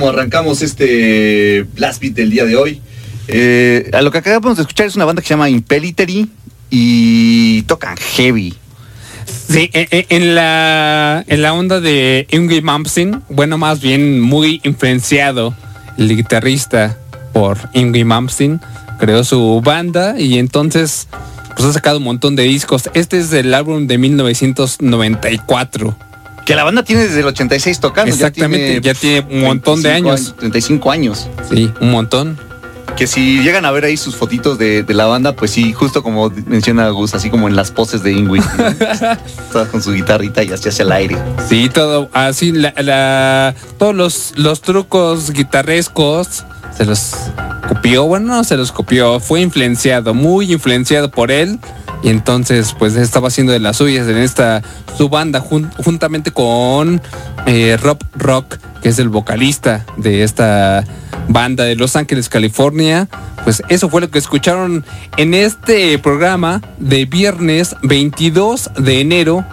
Como arrancamos este Blast Beat del día de hoy. Eh, a lo que acabamos de escuchar es una banda que se llama Impelitery y tocan heavy. Sí, en, la, en la onda de Ingrid Malmsteen, bueno, más bien muy influenciado el guitarrista por Ingrid Malmsteen, creó su banda y entonces pues ha sacado un montón de discos. Este es del álbum de 1994. Que la banda tiene desde el 86 tocando. Exactamente, ya tiene, un montón de años. 35 años. Sí, un montón. Que si llegan a ver ahí sus fotitos de, la banda, pues sí, justo como menciona Gus, así como en las poses de Ingrid. Todas con su guitarrita y así hacia el aire. Sí, todo, así, la, todos los, los trucos guitarrescos se los copió, bueno, no se los copió, fue influenciado, muy influenciado por él y entonces, pues estaba haciendo de las suyas en esta su banda, juntamente con eh, Rob Rock, que es el vocalista de esta banda de Los Ángeles, California. Pues eso fue lo que escucharon en este programa de viernes 22 de enero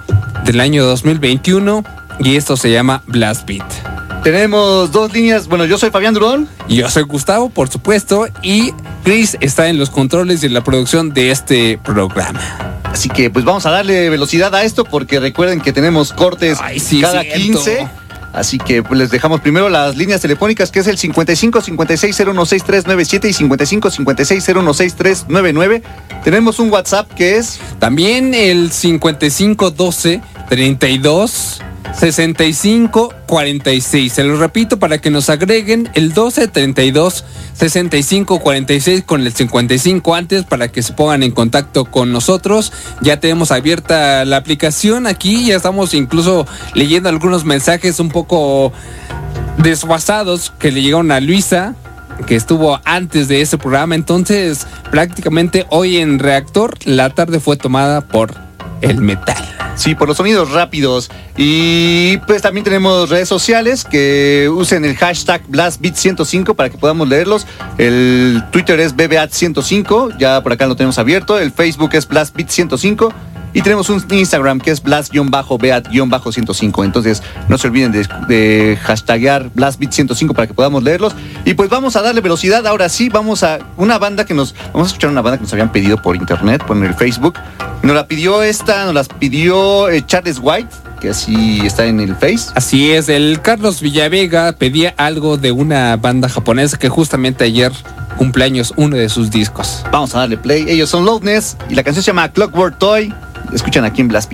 del año 2021. Y esto se llama Blast Beat. Tenemos dos líneas. Bueno, yo soy Fabián Durón. Y yo soy Gustavo, por supuesto. Y Chris está en los controles y en la producción de este programa. Así que pues vamos a darle velocidad a esto porque recuerden que tenemos cortes cada 15. Así que pues, les dejamos primero las líneas telefónicas que es el 55 56 016397 y 55 56 016399. Tenemos un WhatsApp que es también el 5512 32 65 46. Se lo repito para que nos agreguen el 12 32 65 46 con el 55 antes para que se pongan en contacto con nosotros. Ya tenemos abierta la aplicación aquí, ya estamos incluso leyendo algunos mensajes un poco desfasados que le llegaron a Luisa que estuvo antes de ese programa. Entonces, prácticamente hoy en Reactor, la tarde fue tomada por el metal. Sí, por los sonidos rápidos. Y pues también tenemos redes sociales que usen el hashtag BlastBeat105 para que podamos leerlos. El Twitter es BBAT105, ya por acá lo tenemos abierto. El Facebook es BlastBeat105. Y tenemos un Instagram que es blast-beat-105. Entonces no se olviden de, de hashtaggear blastbeat105 para que podamos leerlos. Y pues vamos a darle velocidad. Ahora sí, vamos a una banda que nos. Vamos a escuchar una banda que nos habían pedido por internet, por el Facebook. Nos la pidió esta, nos las pidió eh, Charles White que así está en el Face. Así es, el Carlos Villavega pedía algo de una banda japonesa que justamente ayer cumpleaños uno de sus discos. Vamos a darle play. Ellos son Loudness y la canción se llama Clockwork Toy. Escuchan aquí en Blast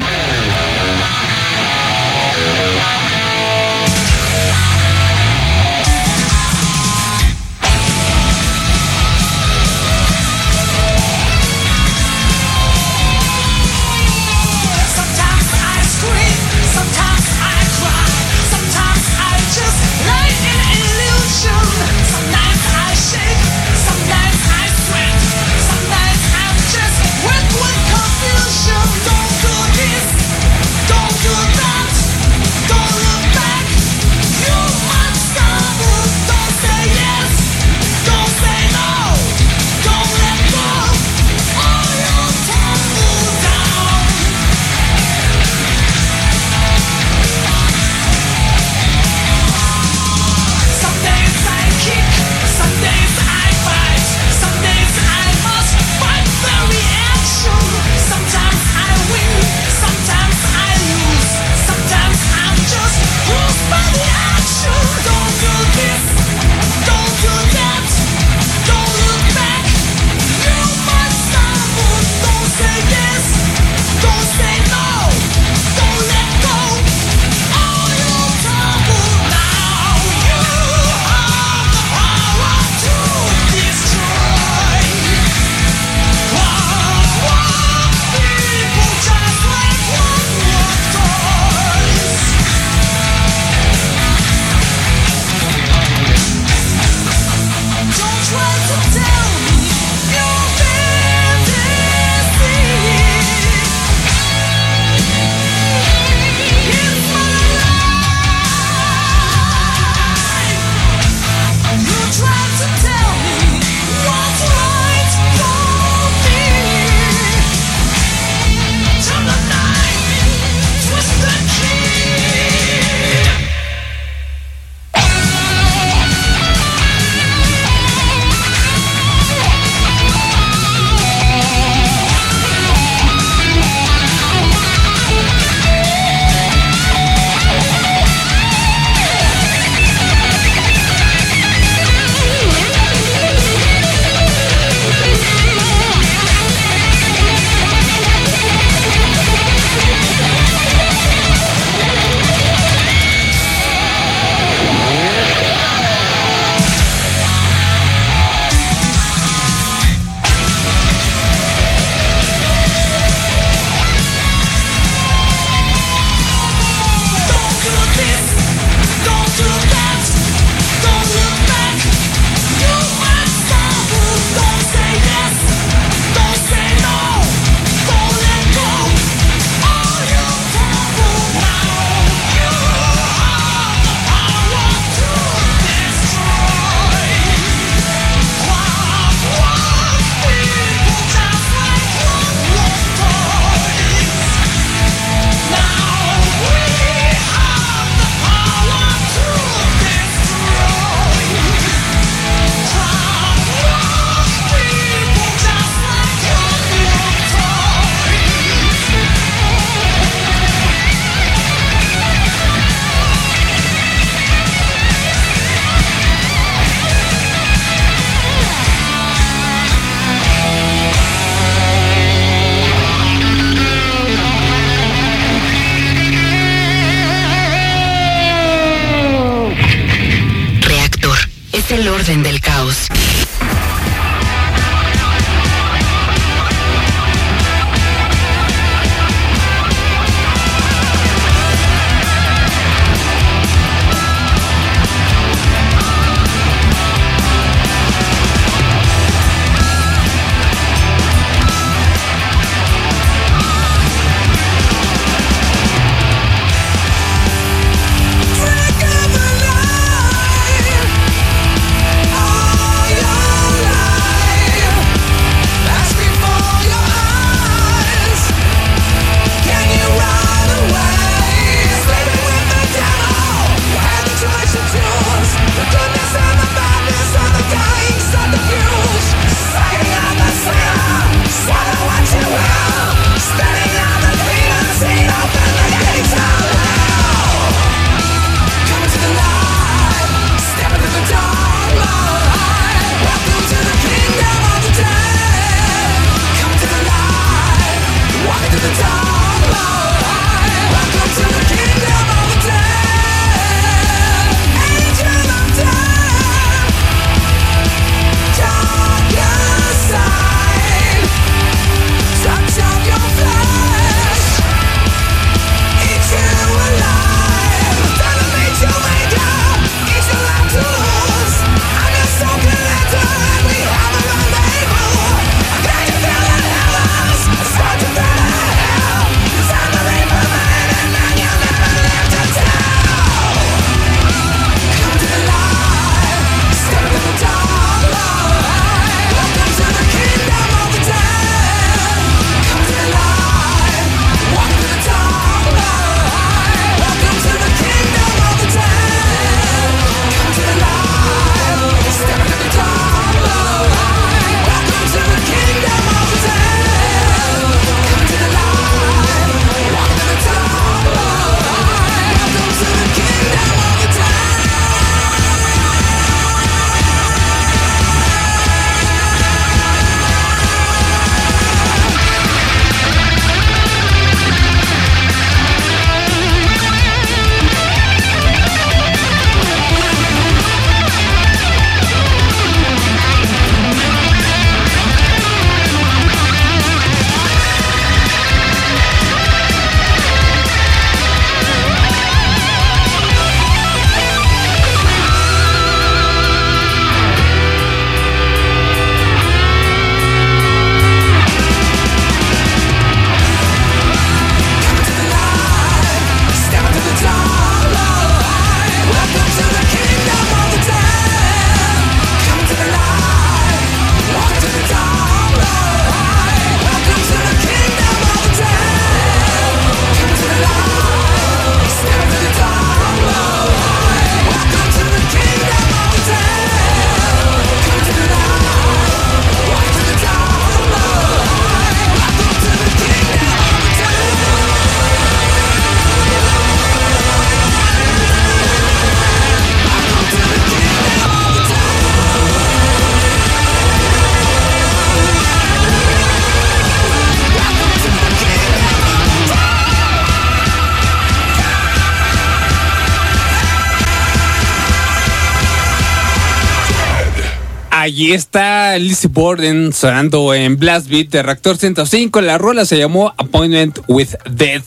Allí está Lizzie Borden sonando en Blast Beat de Reactor 105. La rola se llamó Appointment with Death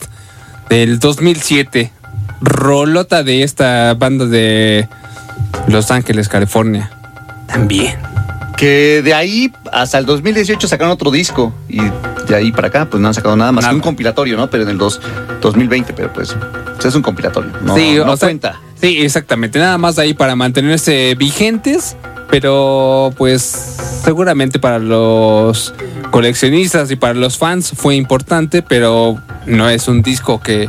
del 2007. Rolota de esta banda de Los Ángeles, California. También. Que de ahí hasta el 2018 sacaron otro disco y de ahí para acá pues no han sacado nada más Nada. que un compilatorio, ¿no? Pero en el dos- 2020, pero pues, es un compilatorio. No, Sí, no o sea, cuenta. Sí, exactamente. Nada más ahí para mantenerse vigentes, pero pues seguramente para los coleccionistas y para los fans fue importante, pero no es un disco que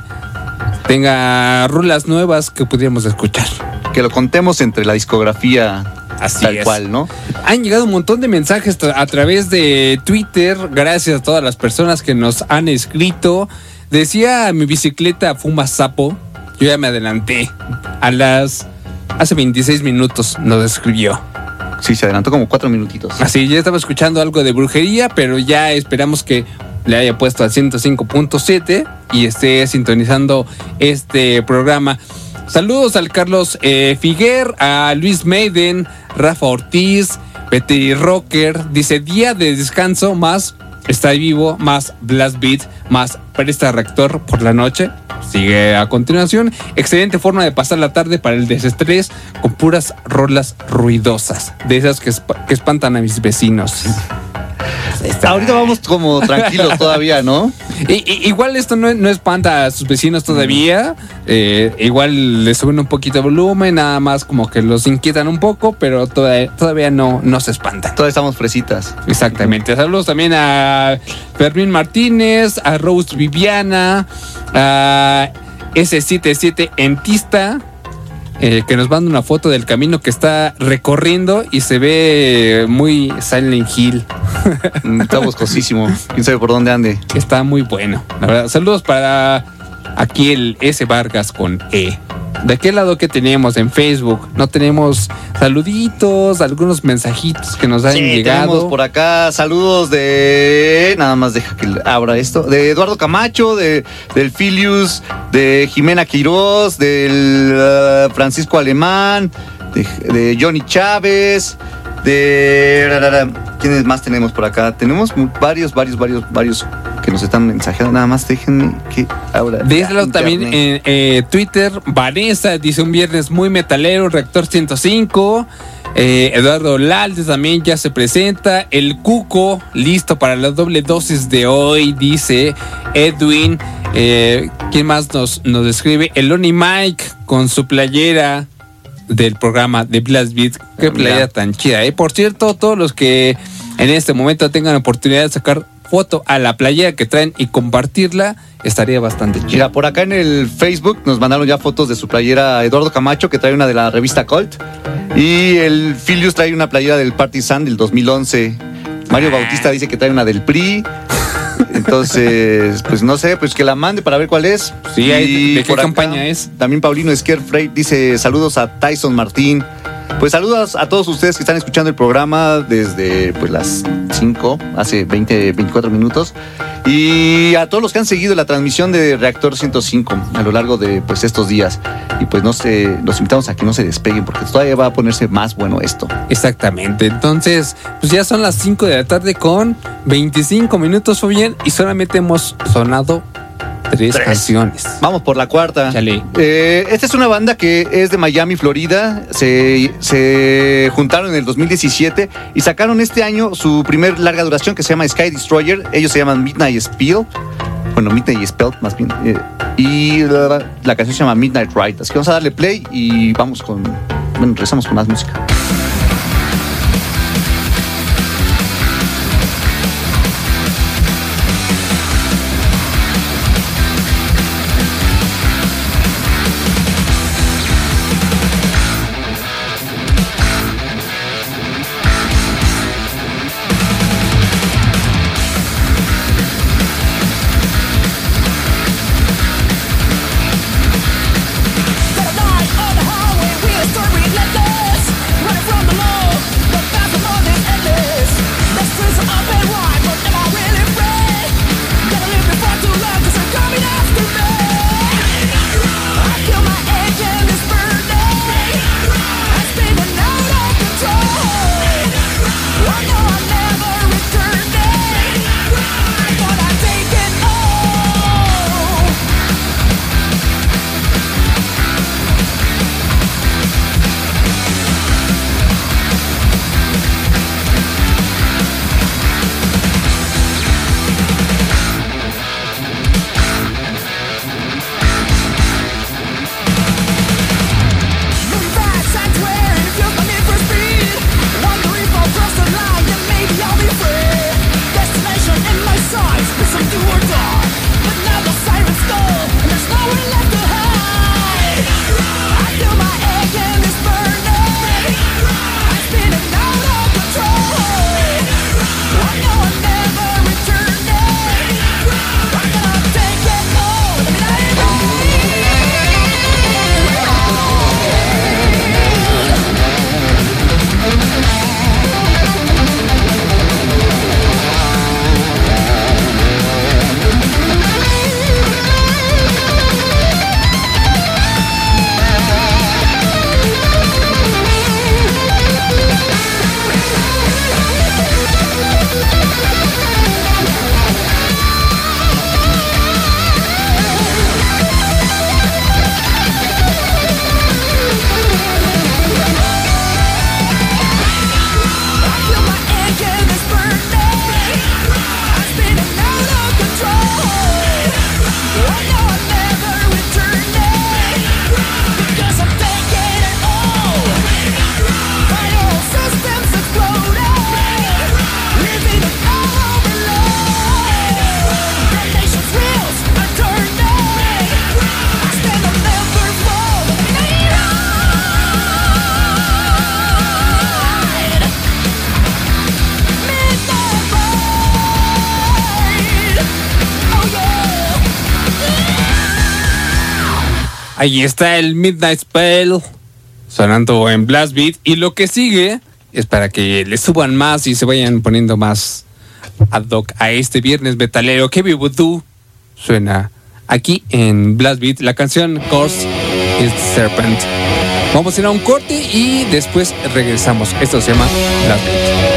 tenga rulas nuevas que pudiéramos escuchar. Que lo contemos entre la discografía Así tal es. cual, ¿no? Han llegado un montón de mensajes a través de Twitter. Gracias a todas las personas que nos han escrito. Decía mi bicicleta fuma sapo. Yo ya me adelanté. A las. Hace 26 minutos nos escribió. Sí, se adelantó como cuatro minutitos. Así, ya estaba escuchando algo de brujería, pero ya esperamos que le haya puesto al 105.7 y esté sintonizando este programa. Saludos al Carlos eh, Figuer, a Luis Maiden, Rafa Ortiz, Petri Rocker. Dice día de descanso más está vivo, más Blast Beat, más Presta Reactor por la noche. Sigue a continuación. Excelente forma de pasar la tarde para el desestrés con puras rolas ruidosas, de esas que, esp- que espantan a mis vecinos. Ahorita vamos como tranquilos todavía, ¿no? Igual esto no, no espanta a sus vecinos todavía. eh, igual le suben un poquito de volumen, nada más como que los inquietan un poco, pero toda- todavía no, no se espantan. Todavía estamos fresitas. Exactamente. Saludos también a Fermín Martínez, a Rose Viviana, a S77 Entista, eh, que nos manda una foto del camino que está recorriendo y se ve muy Silent Hill. Mm, Está boscosísimo. Quién sabe por dónde ande. está muy bueno. La verdad, saludos para aquí el S Vargas con E. ¿De qué lado que tenemos en Facebook? No tenemos saluditos, algunos mensajitos que nos han Sí, llegado. tenemos por acá saludos de. Nada más deja que abra esto. De Eduardo Camacho, de, del Filius, de Jimena Quirós, del eh, Francisco Alemán, de, de Johnny Chávez, de. ¿Quiénes más tenemos por acá? Tenemos varios, varios, varios, varios que nos están mensajeando. Nada más déjenme que la lado también en eh, Twitter, Vanessa dice un viernes muy metalero, Reactor 105. Eh, Eduardo Lalde también ya se presenta. El Cuco, listo para la doble dosis de hoy, dice Edwin. Eh, ¿Quién más nos, nos describe? El Oni Mike con su playera del programa de Blast Beat. Qué Ah, playera tan chida. eh. Por cierto, todos los que en este momento tengan oportunidad de sacar foto a la playera que traen y compartirla, estaría bastante chido. Mira, por acá en el Facebook nos mandaron ya fotos de su playera Eduardo Camacho, que trae una de la revista Colt. Y el Filius trae una playera del Partizan del 2011. Mario. Bautista dice que trae una del PRI. Entonces, pues no sé, pues que la mande para ver cuál es. Sí, ahí, ¿de qué por acá, campaña es? También Paulino Esquer Frey dice saludos a Tyson Martín. Pues saludos a todos ustedes que están escuchando el programa desde pues las 5, hace 20, 24 minutos. Y a todos los que han seguido la transmisión de Reactor 105 a lo largo de pues estos días. Y pues no se, los invitamos a que no se despeguen porque todavía va a ponerse más bueno esto. Exactamente. Entonces, pues ya son las 5 de la tarde con 25 minutos, bien y solamente hemos sonado tres, Tres. canciones. Vamos por la cuarta. Chale. Eh, esta es una banda que es de Miami, Florida. Se, se juntaron en el 2017 y sacaron este año su primer larga duración que se llama Sky Destroyer. Ellos se llaman Midnight Spill. Bueno, Midnight Spell más bien. Eh, y la, la canción se llama Midnight Ride. Así que vamos a darle play y vamos con. Bueno, regresamos con más música. Ahí está el Midnight Spell sonando en Blast Beat. Y lo que sigue es para que le suban más y se vayan poniendo más ad hoc a este viernes metalero. Que Voodoo suena aquí en Blast Beat. La canción Course is Serpent. Vamos a ir a un corte y después regresamos. Esto se llama Blast Beat.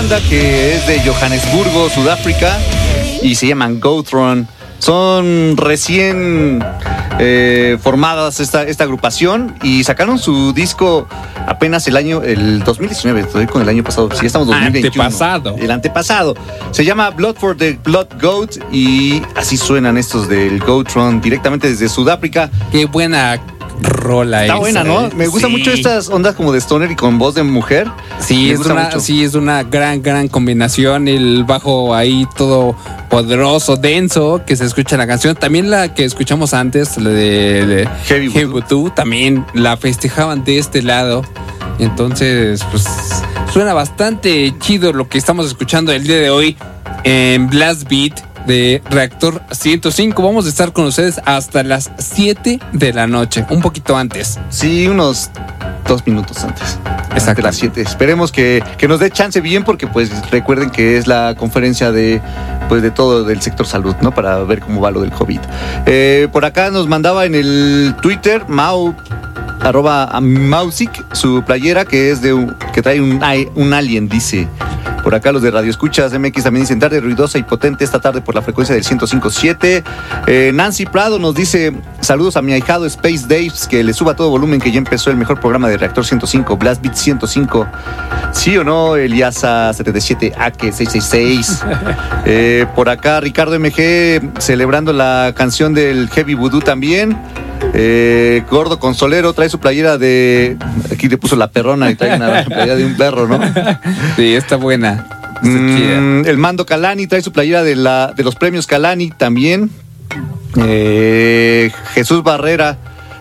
Banda que es de Johannesburgo, Sudáfrica, y se llaman Gotron. Son recién eh, formadas esta, esta agrupación y sacaron su disco apenas el año, el 2019, estoy con el año pasado, sí, estamos en 2021. Antepasado. El antepasado. Se llama Blood for the Blood Goat y así suenan estos del Gotron directamente desde Sudáfrica. Qué buena rola Está esa, buena, ¿no? ¿eh? Me gusta Sí. mucho estas ondas como de stoner y con voz de mujer. Sí Me es, una, mucho. sí, es una gran, gran combinación. El bajo ahí todo poderoso, denso, que se escucha en la canción. También la que escuchamos antes, la de, de Heavy. Voodoo, también la festejaban de este lado. Entonces, pues suena bastante chido lo que estamos escuchando el día de hoy en Blast Beat de Reactor 105. Vamos a estar con ustedes hasta las 7 de la noche, un poquito antes. Sí, unos dos minutos antes. Exacto. Las 7. Esperemos que, que nos dé chance bien porque pues recuerden que es la conferencia de pues de todo del sector salud, ¿no? Para ver cómo va lo del COVID. Eh, por acá nos mandaba en el Twitter Mau arroba Mausik su playera que es de un- que trae un, un alien, dice. Por acá los de Radio Escuchas MX también dicen tarde ruidosa y potente esta tarde por la frecuencia del 105.7. Eh, Nancy Prado nos dice saludos a mi ahijado Space Daves que le suba todo volumen que ya empezó el mejor programa de Reactor 105, Blast Beat 105. ¿Sí o no, Eliasa 77 AK 666? Eh, por acá Ricardo MG celebrando la canción del Heavy Voodoo también. Eh, Gordo Consolero trae su playera de. Aquí le puso la perrona y trae una playera de un perro, ¿no? Sí, está buena. Está. Mm, el mando Calani trae su playera de, la, de los premios Calani también. Eh, Jesús Barrera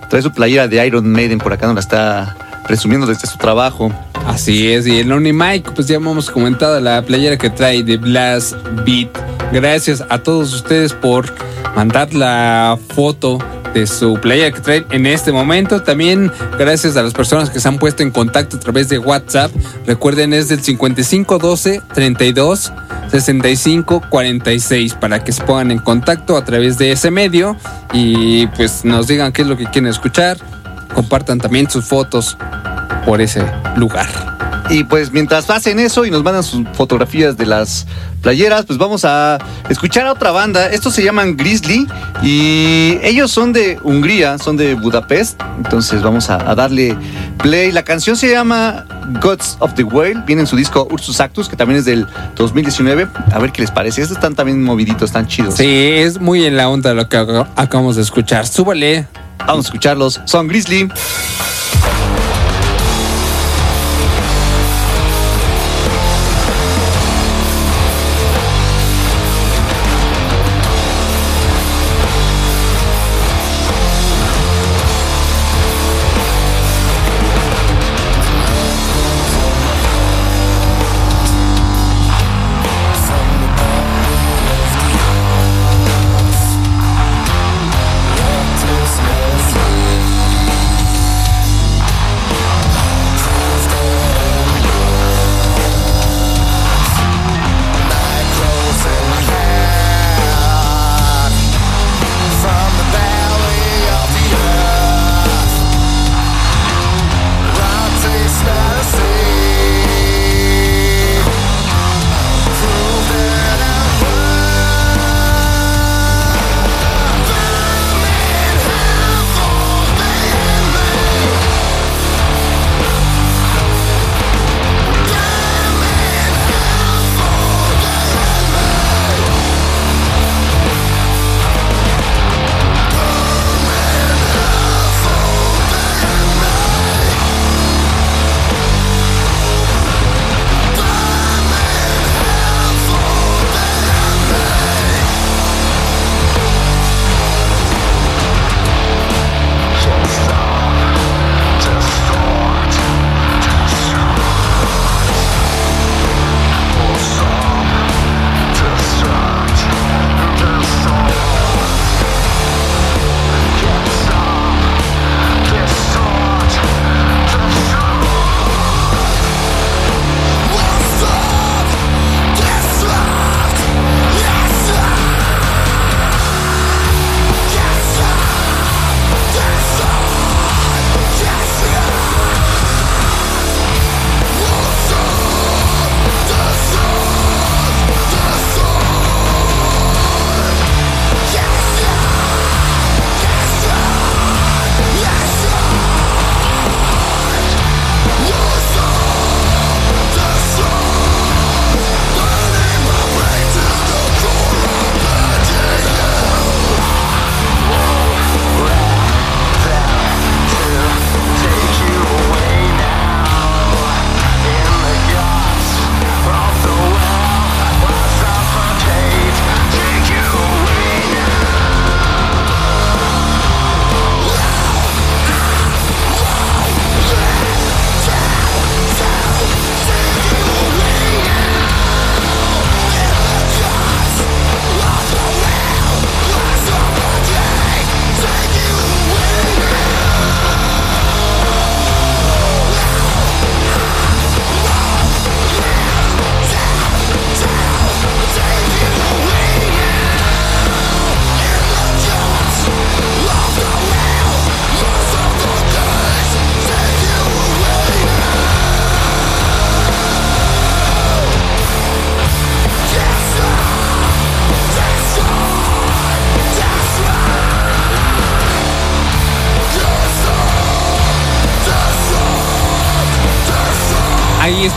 trae su playera de Iron Maiden, por acá nos la está presumiendo desde su trabajo. Así es, y el Only Mike, pues ya hemos comentado la playera que trae de Blast Beat. Gracias a todos ustedes por mandar la foto de su playera que en este momento. También gracias a las personas que se han puesto en contacto a través de WhatsApp. Recuerden, es del 5512 32 65 46 para que se pongan en contacto a través de ese medio y pues nos digan qué es lo que quieren escuchar. Compartan también sus fotos por ese lugar. Y pues mientras hacen eso y nos mandan sus fotografías de las playeras, pues vamos a escuchar a otra banda. Estos se llaman Grizzly y ellos son de Hungría, son de Budapest. Entonces vamos a, a darle play. La canción se llama Gods of the Whale. Viene en su disco Ursus Actus, que también es del 2019. A ver qué les parece. Estos están también moviditos, están chidos. Sí, es muy en la onda lo que ac- acabamos de escuchar. Súbale. Vamos a escucharlos. Son Grizzly.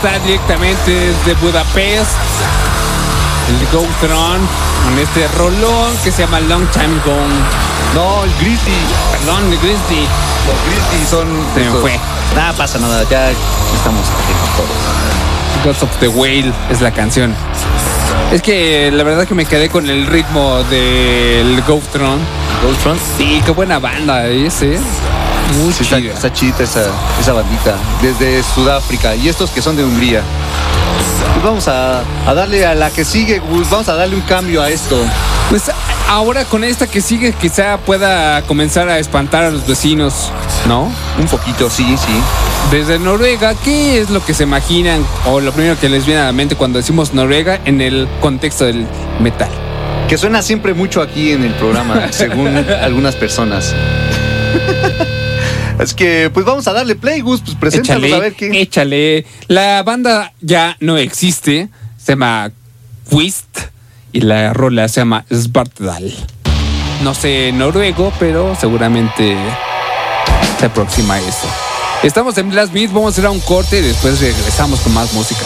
Está directamente desde Budapest. El Go Throne con este rolón que se llama Long Time Gone. No, el Grizzly. Perdón, el Grizzly. Los Grizzly son. Se me fue. Nada pasa nada, ya estamos aquí todos. Gods of the Whale es la canción. Es que la verdad que me quedé con el ritmo del Go Throne. Goldfront. Sí, qué buena banda es, ¿eh? Muy Sí, está, chida. está chida esa, esa bandita. Desde Sudáfrica. Y estos que son de Hungría. Pues vamos a, a darle a la que sigue, Gus. Vamos a darle un cambio a esto. Pues ahora con esta que sigue quizá pueda comenzar a espantar a los vecinos, ¿no? Un poquito, sí, sí. Desde Noruega, ¿qué es lo que se imaginan o lo primero que les viene a la mente cuando decimos Noruega en el contexto del metal? Que suena siempre mucho aquí en el programa, según algunas personas. Es que, pues vamos a darle play, Gus. Pues preséntanos Échale, a ver qué. échale. La banda ya no existe, se llama Quist y la rola se llama Svartdal. No sé noruego, pero seguramente se aproxima a eso. Estamos en Blast Beat, vamos a hacer un corte y después regresamos con más música.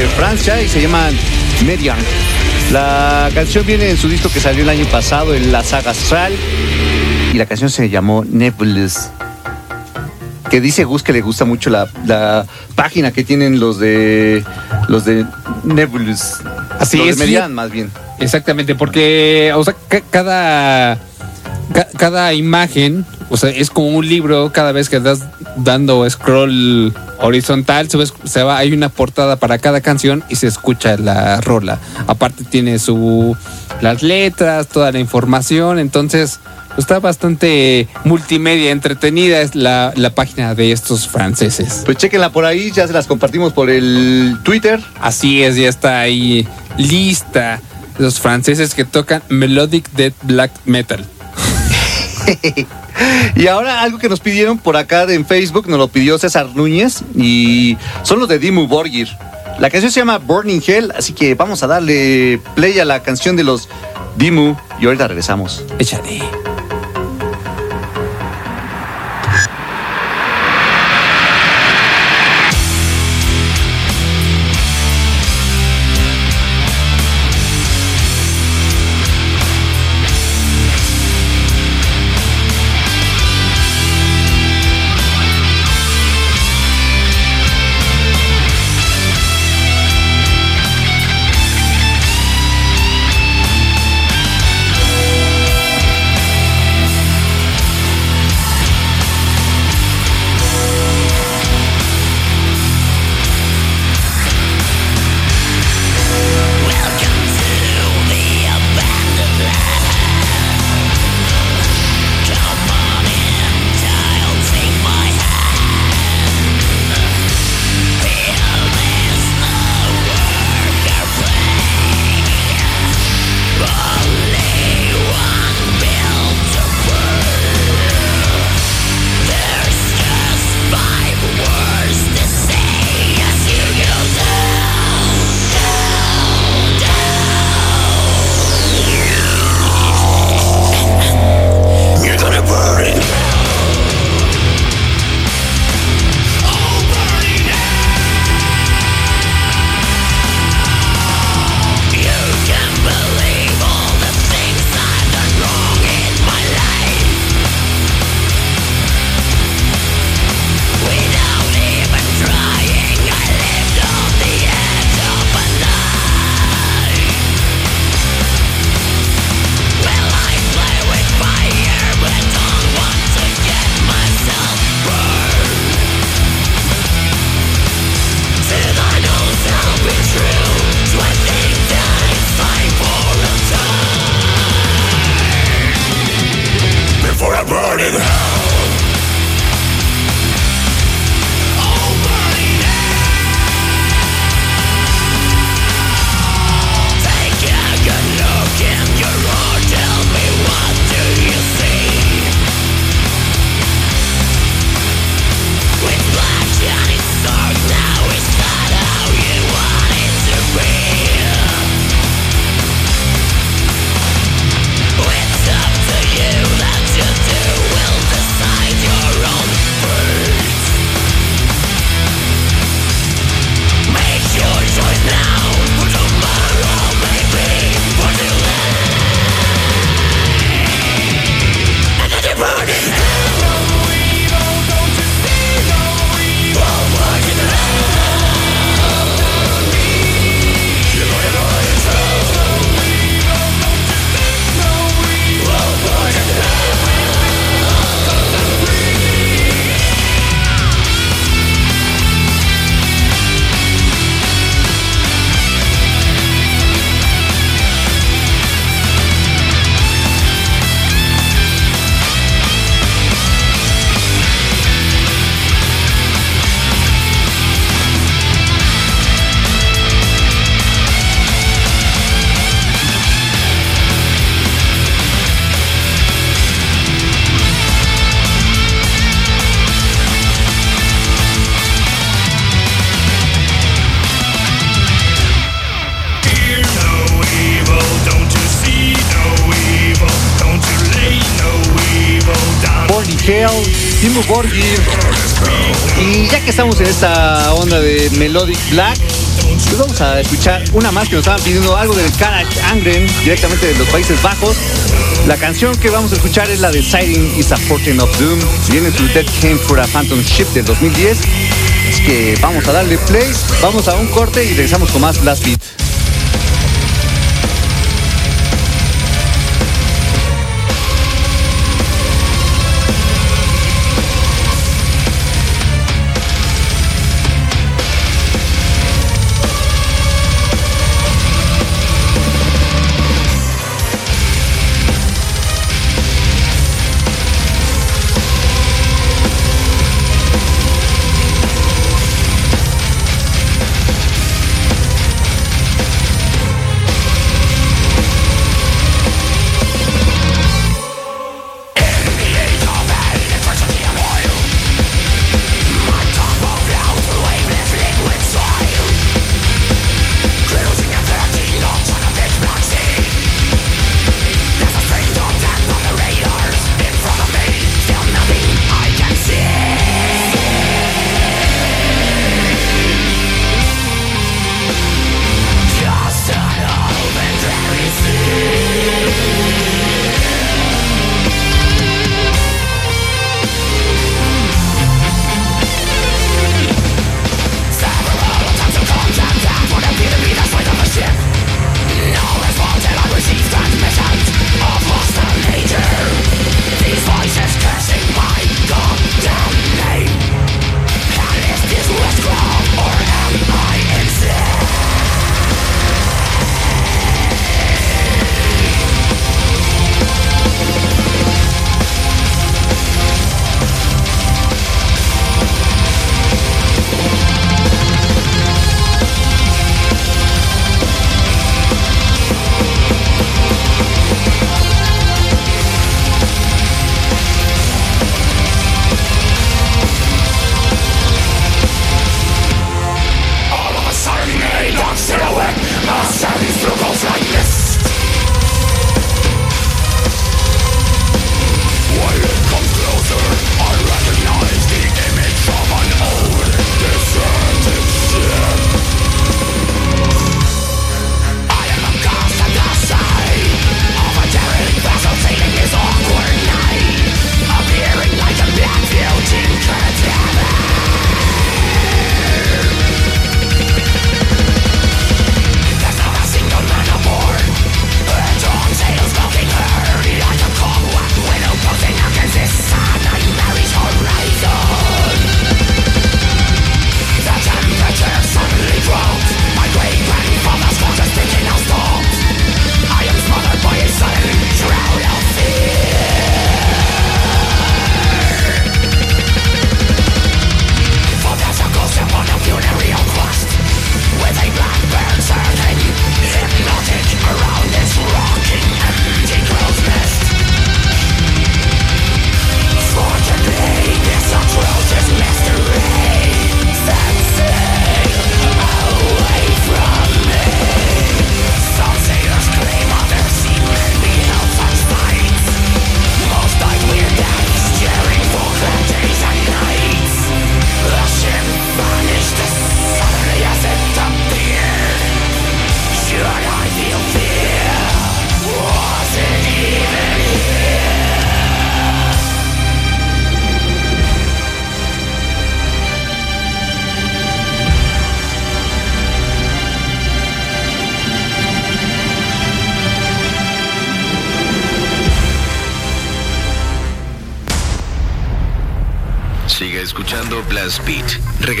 De Francia y se llaman Median. La canción viene en su disco que salió el año pasado en la saga Astral y la canción se llamó Nebulous. Que dice Gus que le gusta mucho la, la página que tienen los de los de Nebulous. Así Los de es, Median, más bien. Exactamente, porque, o sea, ca- cada, ca- cada imagen, o sea, es como un libro, cada vez que estás dando scroll horizontal, se, va, hay una portada para cada canción y se escucha la rola. Aparte tiene su las letras, toda la información, entonces está bastante multimedia, entretenida es la, la página de estos franceses. Pues chequenla por ahí, ya se las compartimos por el Twitter. Así es, ya está ahí lista los franceses que tocan Melodic Death Black Metal. Y ahora algo que nos pidieron por acá en Facebook, nos lo pidió César Núñez y son los de Dimu Borgir. La canción se llama Burning Hell, así que vamos a darle play a la canción de los Dimu y ahorita regresamos. Échale. Estamos en esta onda de Melodic Black, pues vamos a escuchar una más que nos estaban pidiendo algo del Karach Angren, directamente de los Países Bajos. La canción que vamos a escuchar es la de Sighting is a Portent of Doom. Viene su Dead Came for a Phantom Ship del 2010. Así que vamos a darle play, vamos a un corte y regresamos con más Blast Beat.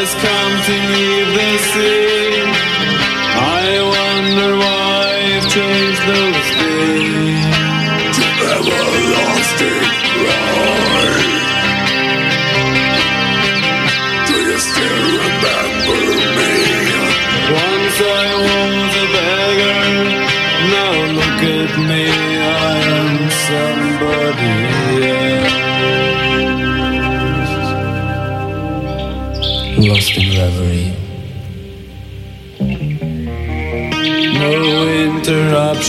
Has come to leave the sea. I wonder why I've changed those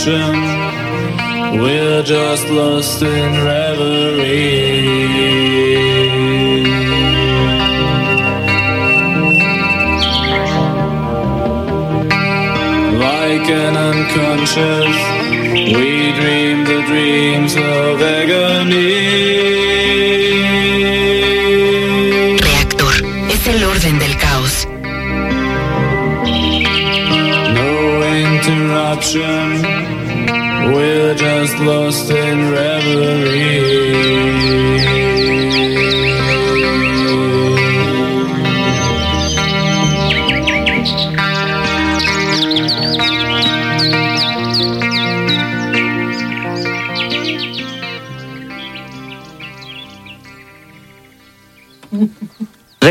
interruption, we're just lost in reverie. like an unconscious. We dream the dreams of agony. Just lost in reverie.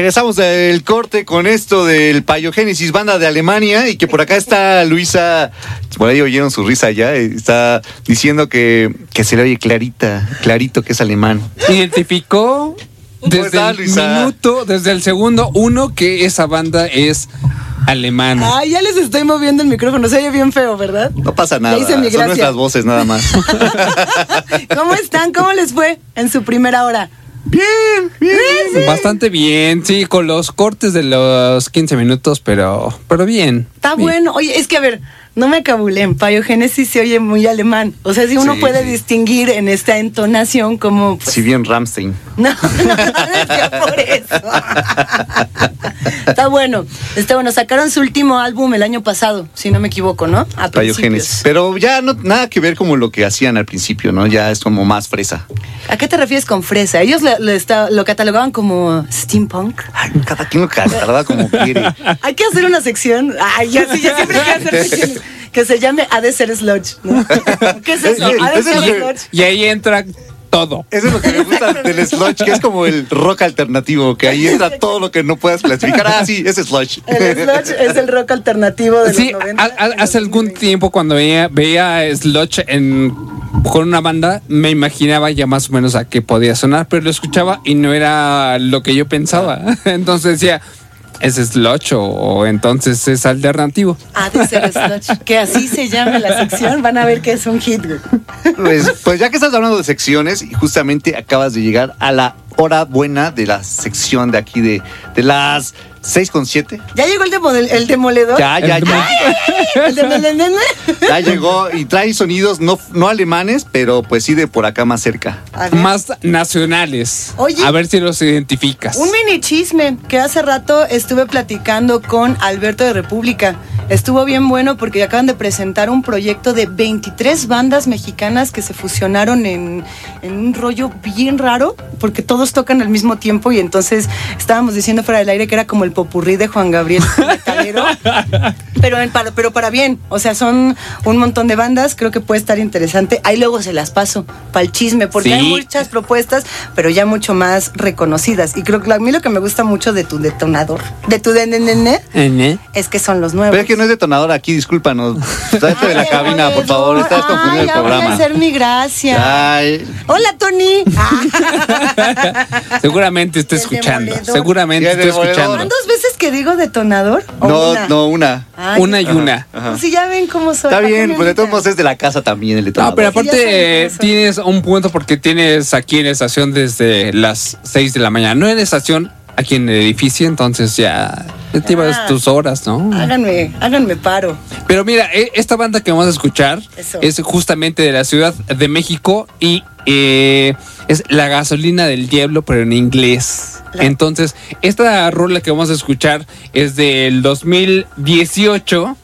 Regresamos del corte con esto del Payogénesis, banda de Alemania, y que por acá está Luisa, por ahí oyeron su risa ya, está diciendo que, que se le oye clarita, clarito que es alemán. Identificó desde está, el Luisa? minuto, desde el segundo uno que esa banda es alemana. Ay, ya les estoy moviendo el micrófono. Se oye bien feo, ¿verdad? No pasa nada, hice mi son nuestras voces nada más. ¿Cómo están? ¿Cómo les fue en su primera hora? Bien, bien. Bastante bien, sí, con los cortes de los 15 minutos, pero, pero bien. Está Bien. bueno. Oye, es que a ver, no me cabulen. Payogénesis se oye muy alemán. O sea, si uno Sí, puede sí. distinguir en esta entonación como. pues, Si bien Ramstein. No, no, es que por eso. Está bueno. Está bueno. Sacaron su último álbum el año pasado, si no me equivoco, ¿no? A principios. Pero ya no nada que ver como lo que hacían al principio, ¿no? Ya es como más fresa. ¿A qué te refieres con fresa? Ellos le- le está- lo catalogaban como steampunk. Ay, cada quien lo tarda como quiere. Hay que hacer una sección. Ay, ya sí, ya siempre quiero hacer secciones. Que se llame Ha de ser Sludge. ¿no? ¿Qué es eso? Ha de ser es Sludge. Y ahí entra todo. Eso es lo que me gusta del sludge, que es como el rock alternativo, que ahí entra todo lo que no puedas clasificar. Ah, sí, ese sludge. El sludge es el rock alternativo de Sí, los 90. a- a- hace algún tiempo cuando veía, veía Sludge en, con una banda, me imaginaba ya más o menos a qué podía sonar, pero lo escuchaba y no era lo que yo pensaba. Entonces decía, ¿es Sludge o, o entonces es alternativo? Ha de ser sludge. Que así se llame la sección. Van a ver que es un hit. güey. Pues, pues ya que estás hablando de secciones, y justamente acabas de llegar a la hora buena de la sección de aquí de, de las 6 con 7. ¿Ya llegó el, demol- el demoledor? Ya, ya, El ya. Ya llegó y trae sonidos no, no alemanes, pero pues sí de por acá más cerca. Más nacionales. Oye. A ver si los identificas. Un mini chisme que hace rato estuve platicando con Alberto de República. Estuvo bien bueno porque acaban de presentar un proyecto de 23 bandas mexicanas que se fusionaron en, en un rollo bien raro, porque todos tocan al mismo tiempo y entonces estábamos diciendo fuera del aire que era como el popurrí de Juan Gabriel metalero, pero, en- para, pero para bien. O sea, son un montón de bandas, creo que puede estar interesante. Ahí luego se las paso para el chisme, porque Sí. hay muchas propuestas, pero ya mucho más reconocidas. Y creo que a mí lo que me gusta mucho de tu detonador, de tu DNN, es que son los nuevos. Pero es que no es detonador aquí, discúlpanos. Tráete de la Ay, cabina, por favor. Estás confundiendo el ya voy a programa. hacer mi gracia. Ay, Hola, Tony. Ah. Seguramente está escuchando. Seguramente está escuchando. ¿Van dos veces que digo detonador? ¿O no, una? no, una. Ay, Una y una. Ajá. Pues si ya ven cómo soy. Está ¿para qué bien, pues de todos modos es de la casa también el detonador. No, pero aparte eh, son. tienes un punto porque tienes aquí en la estación desde las 6 de la mañana. No en la estación, aquí en el edificio, entonces ya te llevas Ah. tus horas, ¿no? Háganme, háganme paro. Pero mira, eh, esta banda que vamos a escuchar Eso. es justamente de la Ciudad de México y eh, es La gasolina del diablo, pero en inglés. La- Entonces, esta rola que vamos a escuchar es del 2018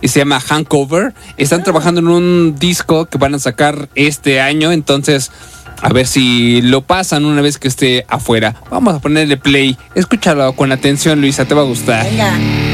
y se llama Hangover. Ah. Están trabajando en un disco que van a sacar este año, entonces A ver si lo pasan una vez que esté afuera. Vamos a ponerle play. Escúchalo con atención, Luisa, te va a gustar. Venga.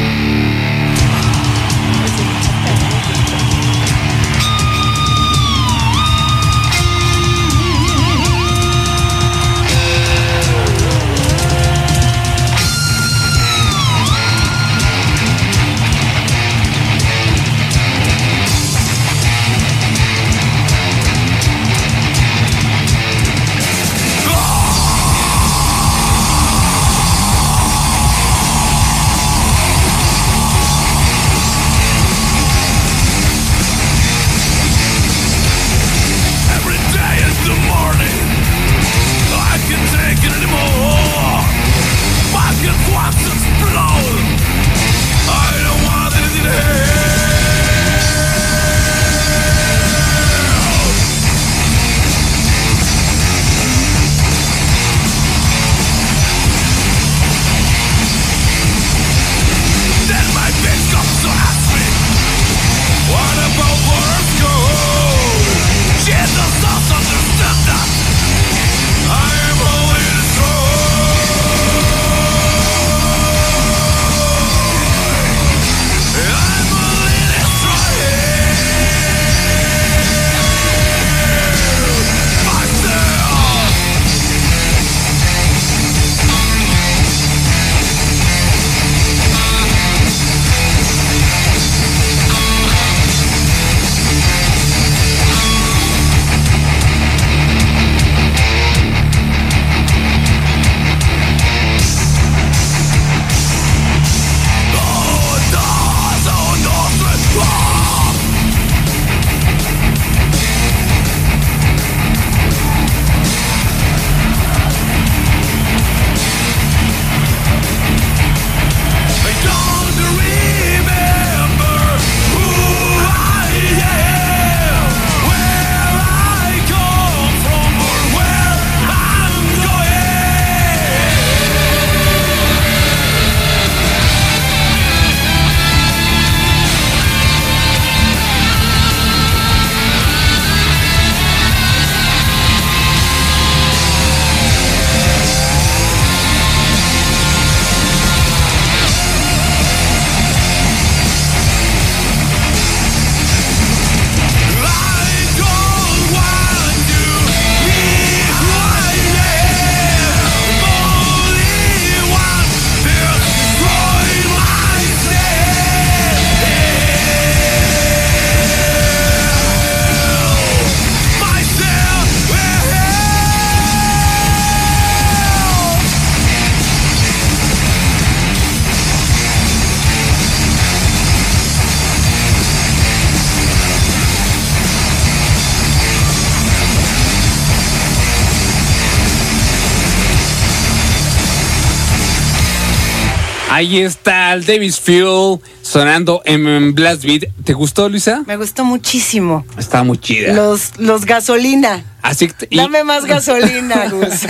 Ahí está el Davis Fuel sonando en Blast Beat. ¿Te gustó, Luisa? Me gustó muchísimo. Está muy chida. Los, los gasolina. Así y Dame más gasolina, Gus.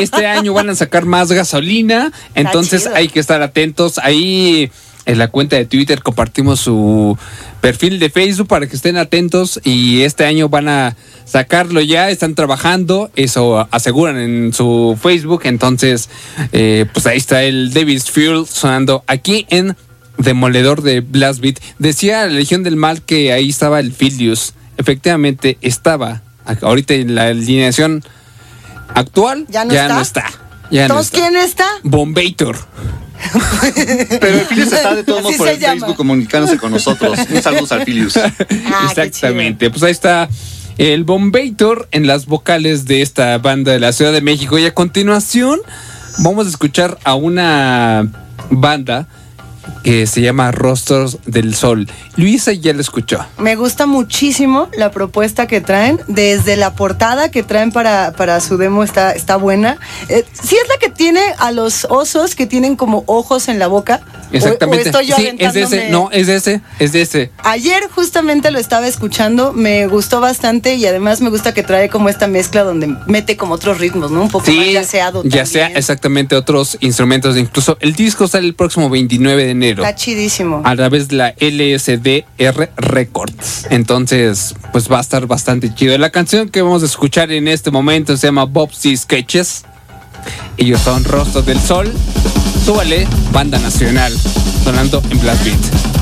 este año van a sacar más gasolina, entonces hay que estar atentos. Ahí en la cuenta de Twitter compartimos su perfil de Facebook para que estén atentos y este año van a sacarlo ya, están trabajando, eso aseguran en su Facebook, entonces eh, pues ahí está el Davis Fuel sonando aquí en Demoledor de Blast Beat. Decía la Legión del Mal que ahí estaba el Filius, efectivamente estaba, ahorita en la alineación actual ¿Ya no está? Ya no ¿Entonces está. quién está? Bombator. Pero el Filius está de todos modos por el llama. Facebook comunicándose con nosotros. Un saludo al Filius. Ah, Exactamente. Pues ahí está el Bombator en las vocales de esta banda de la Ciudad de México. Y a continuación vamos a escuchar a una banda que se llama Rostros del Sol. Luisa ya la escuchó. Me gusta muchísimo la propuesta que traen. Desde la portada que traen para, para su demo está, está buena. Eh, sí es la que tiene a los osos que tienen como ojos en la boca. Exactamente. o estoy yo sí, es de ese. No, es de ese. Es de ese. Ayer justamente lo estaba escuchando, me gustó bastante y además me gusta que trae como esta mezcla donde mete como otros ritmos, ¿no? Un poco más yaceado. ya sea exactamente otros instrumentos. Incluso el disco sale el próximo 29 de enero. Está chidísimo. a través de la LSDR Records. Entonces, pues va a estar bastante chido. La canción que vamos a escuchar en este momento se llama Bobsy Sketches. Ellos son Rostro del Sol. Súbale, banda nacional, sonando en Blast Beat.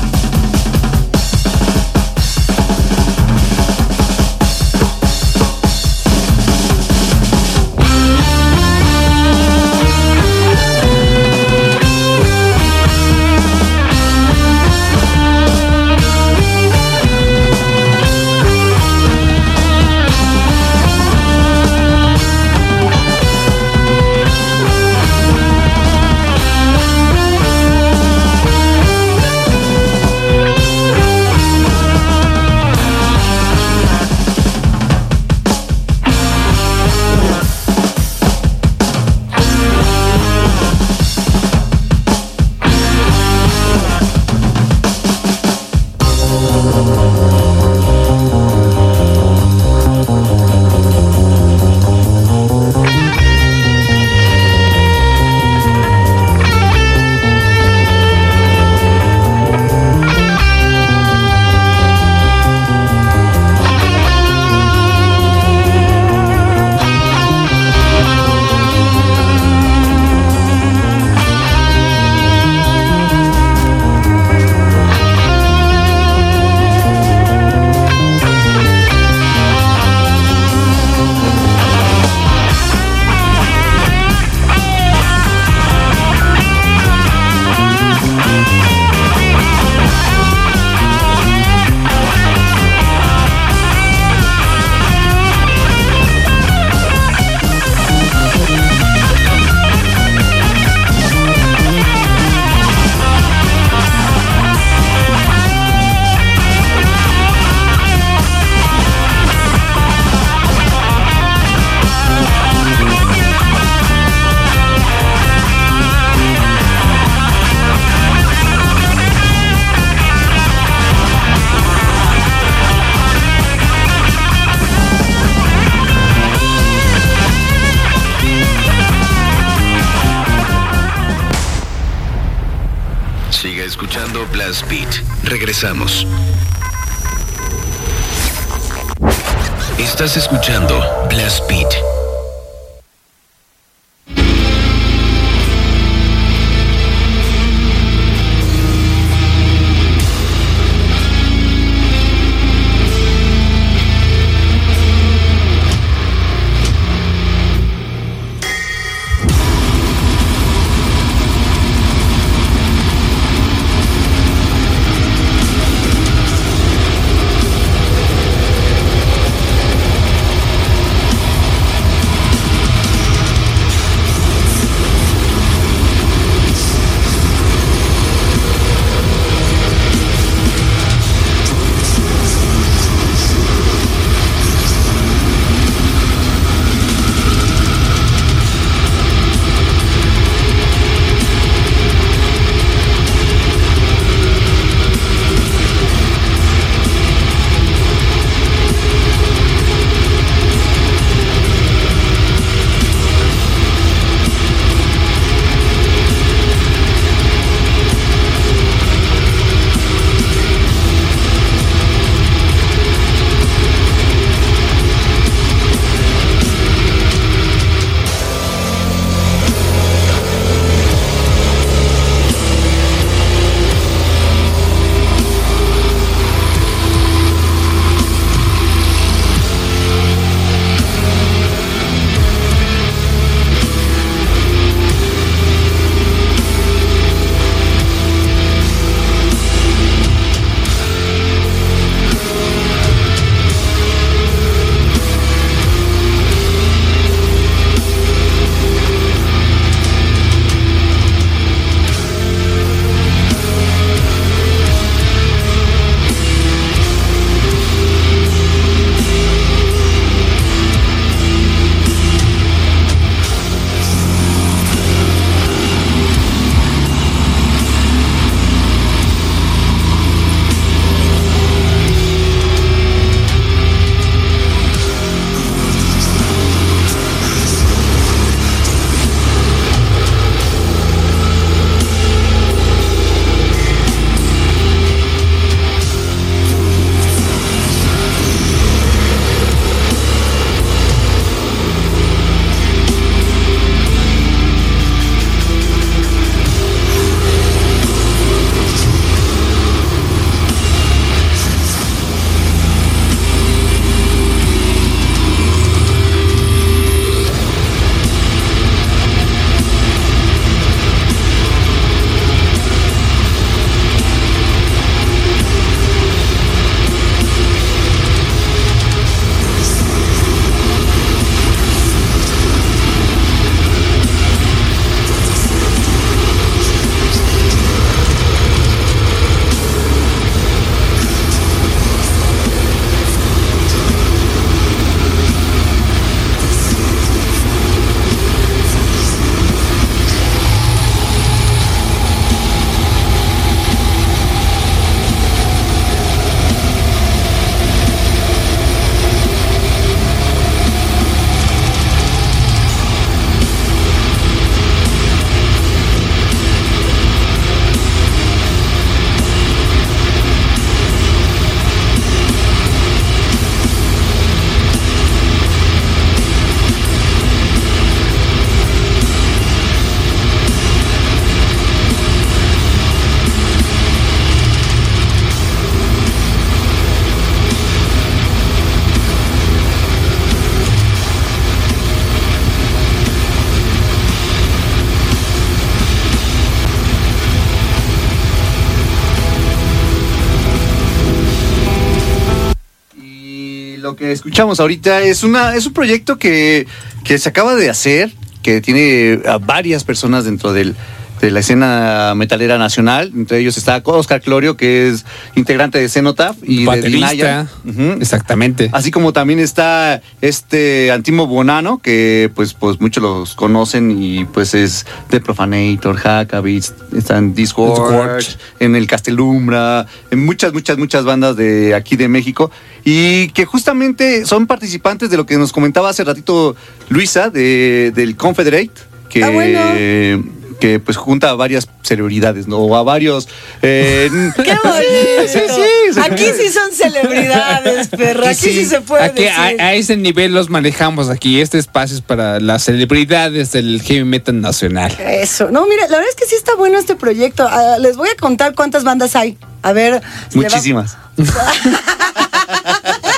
Escuchamos ahorita es una es un proyecto que, que se acaba de hacer, que tiene a varias personas dentro del, de la escena metalera nacional. Entre ellos está Oscar Clorio, que es integrante de Cenotaph y de Dinaya. Baterista. Ujú. Exactamente. Así como también está este Antimo Bonano, que pues, pues muchos los conocen y pues es de Profanator, Hackabits, está en Discord, Discord. en el Castelumbra, en muchas, muchas, muchas bandas de aquí de México. Y que justamente son participantes de lo que nos comentaba hace ratito Luisa de, del Confederate, que, Ah, bueno. Que pues junta a varias celebridades, ¿no? O a varios... eh, ¡Qué bonito! Sí, sí, sí. Aquí sí son celebridades, perro. Aquí sí, Sí. se puede Aquí, a, decir. a ese nivel los manejamos aquí. Este espacio es para las celebridades del heavy metal nacional. Eso. No, mira, la verdad es que sí está bueno este proyecto. Ah, les voy a contar cuántas bandas hay. A ver. si muchísimas.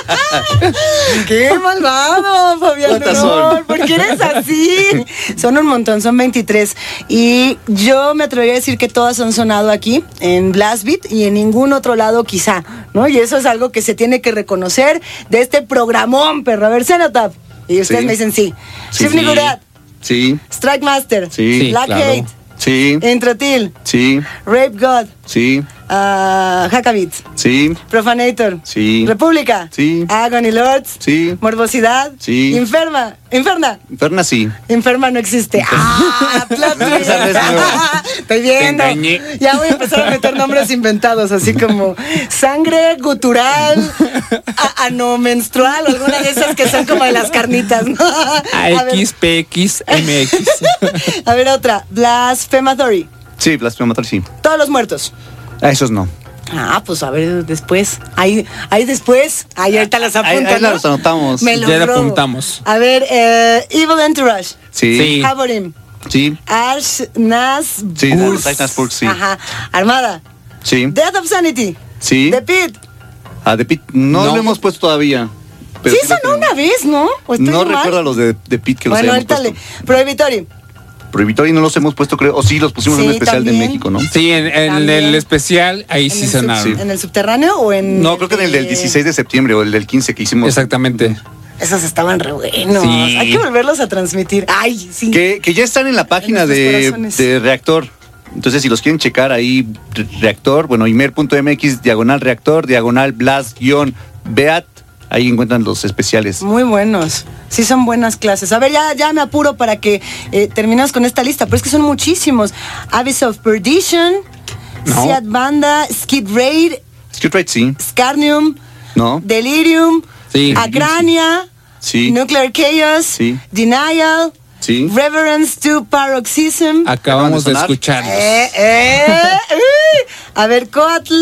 ¡Qué malvado, Fabián! ¿Cuántas No, son? ¿Por qué eres así? Son un montón, son 23. Y yo me atrevería a decir que todas han sonado aquí, en Blast Beat, y en ningún otro lado quizá, ¿no? Y eso es algo que se tiene que reconocer de este programón, perro. A ver, Cenotaph. Y ustedes Sí. me dicen sí. Sí, sí. Sí, Strike Master, Sí. Sí, Black claro. Hate, sí, Introtil, sí, Rape God, sí, uh, Hackabit, sí, Profanator, Sí. República, Sí. Agony Lords, Sí. Morbosidad, Sí. Inferma, Inferna. Ferna sí. Enferma no existe. ¡Ah! Estoy viendo. Ya voy a empezar a meter nombres inventados, así como sangre gutural, anomenstrual, o alguna de esas que son como de las carnitas. ¿no? A ver, AXPX MX. a ver otra. Blasphematory. Sí, blasfemator sí. Todos los muertos. A esos no. Ah, pues a ver después. Ahí, ahí después. Ahí ahorita las Ahí, apunto. ahí ¿no? los anotamos. Me los Ya robo. apuntamos. A ver, eh, Evil Entourage. Sí. Sí. Haborim. Sí. Ash Nas Sí, sí. Ajá. Armada. Sí. Death of Sanity. Sí. The Pit. A The Pit no, No. lo hemos puesto todavía. pero sí, sonó una vez, ¿no? ¿O estoy No mal? recuerdo a los de, de Pit que los Bueno, hayamos ahorita le. puesto. Prohibitory. Prohibitory no los hemos puesto, creo. O sí, los pusimos en un especial también. de México, ¿no? Sí, en, el especial ahí ¿En sí el sub- sonaron. ¿En el subterráneo o en.? No, creo que en el del 16 de septiembre o el del 15 que hicimos. Exactamente. Esos estaban re buenos. Sí. Hay que volverlos a transmitir. Ay, sí. Que, que ya están en la página de, Reactor. Entonces, si los quieren checar ahí, re- Reactor, bueno, imer.mx, diagonal Reactor, diagonal Blast-Beat, ahí encuentran los especiales. Muy buenos. Sí, son buenas clases. A ver, ya, ya me apuro para que eh, terminemos con esta lista, pero es que son muchísimos. Abyss of Perdition, No. Seat Banda, Skid Raid, Street Right, sí. Scarnium, ¿No? Delirium, Sí. Acrania, Sí. Nuclear Chaos, Sí. Denial, Sí. Reverence to Paroxysm. Acabamos de sonar. escucharlos. Eh, eh, uy. A ver, Coatl,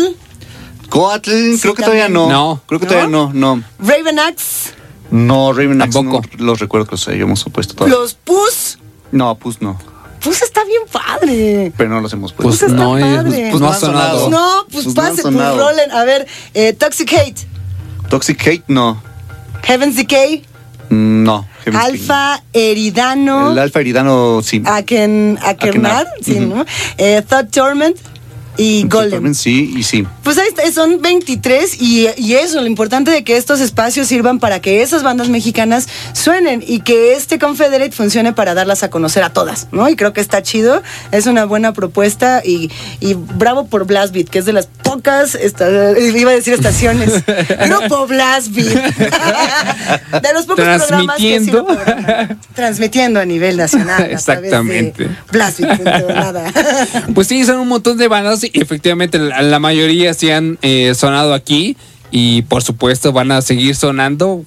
Coatl, Sí, creo que todavía no. No. Creo que todavía no, no. Raven Axe, No, Raven Axe Tampoco. no los recuerdo que los hayamos puesto todavía. los Pus. No, pues no. Pus está bien padre. Pero no los hemos puesto. Pues Pues está no, padre. pues no no ha sonado. sonado. No, pues, Pues pase, pues rolen. A ver, eh, Toxic Hate, Toxic Hate, no. Heaven's Decay, Mm, No. Alpha Eridano, El Alfa Eridano, sí. Aken, Akernad, Akernad, sí. ¿no? Eh, Thought Torment y Golem. Sí, y sí. Pues ahí está, son 23 y, y eso, lo importante de que estos espacios sirvan para que esas bandas mexicanas suenen y que este Confederate funcione para darlas a conocer a todas, ¿no? Y creo que está chido, es una buena propuesta y, y bravo por Blast Beat, que es de las pocas, esta- iba a decir estaciones, Grupo Blast Beat, de los pocos programas que sí lo Transmitiendo. programan. transmitiendo a nivel nacional. Exactamente. Blast Beat, punto, nada. Pues sí, son un montón de bandas y efectivamente la, la mayoría sí han eh, sonado aquí y por supuesto van a seguir sonando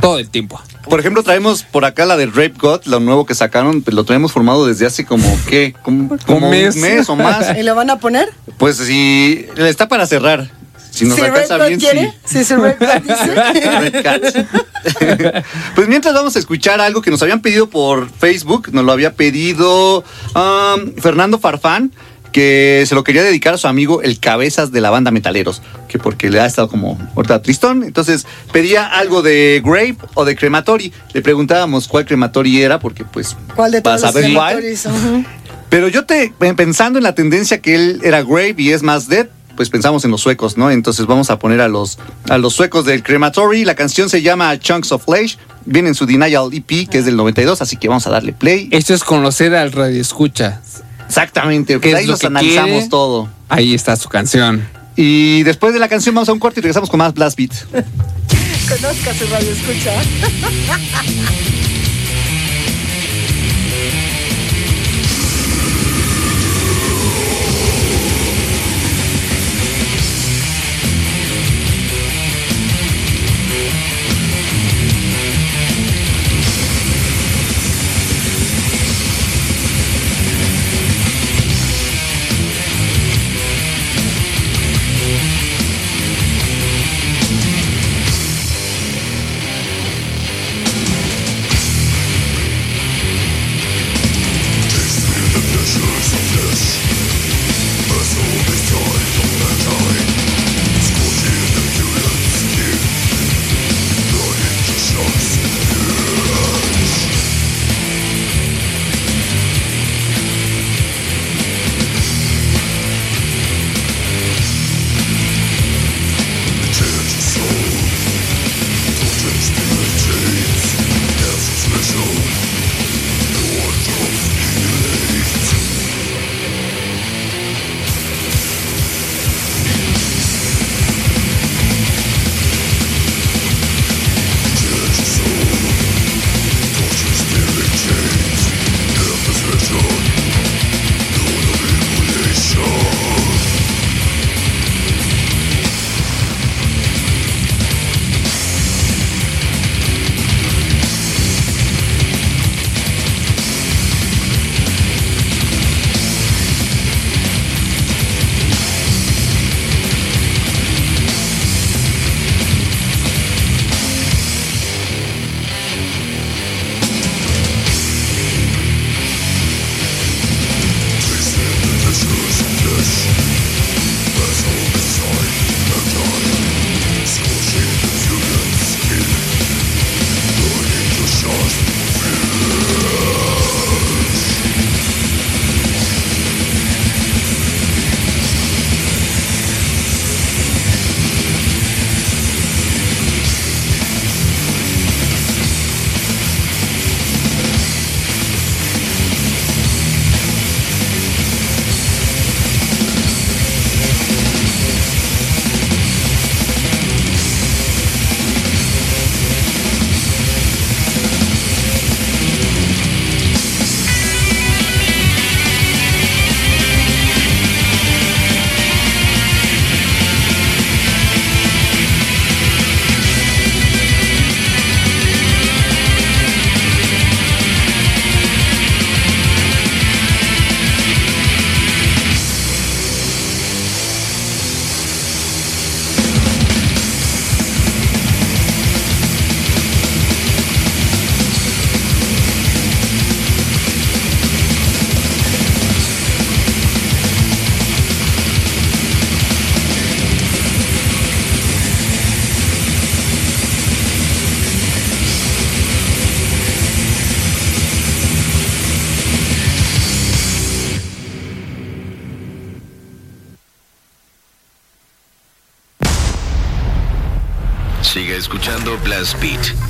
todo el tiempo. Por ejemplo, traemos por acá la del Rape God, lo nuevo que sacaron, pues lo tenemos formado desde hace como, ¿qué? Como, como un mes. mes o más. ¿Y lo van a poner? Pues si está para cerrar. Si nos si alcanza bien, quiere, sí. si su Red God dice. Red Cat. pues mientras vamos a escuchar algo que nos habían pedido por Facebook, nos lo había pedido um, Fernando Farfán, que se lo quería dedicar a su amigo el Cabezas de la banda Metaleros, que porque le ha estado como ahorita tristón, entonces pedía algo de Grave o de Crematory. Le preguntábamos cuál Crematory era, porque pues ¿Cuál de para todos los saber cuál. Pero yo te, pensando en la tendencia que él era Grave y es más Dead, pues pensamos en los suecos, ¿no? Entonces vamos a poner a los, a los suecos del Crematory. La canción se llama Chunks of Flesh. Viene en su Denial EP, que es del 92, así que vamos a darle play. Esto es conocer al radio escucha. Exactamente, ¿Qué pues es ahí lo nos que analizamos quiere? todo. Ahí está su canción. Y después de la canción vamos a un corte y regresamos con más Blast Beat. Conozca su radio escucha.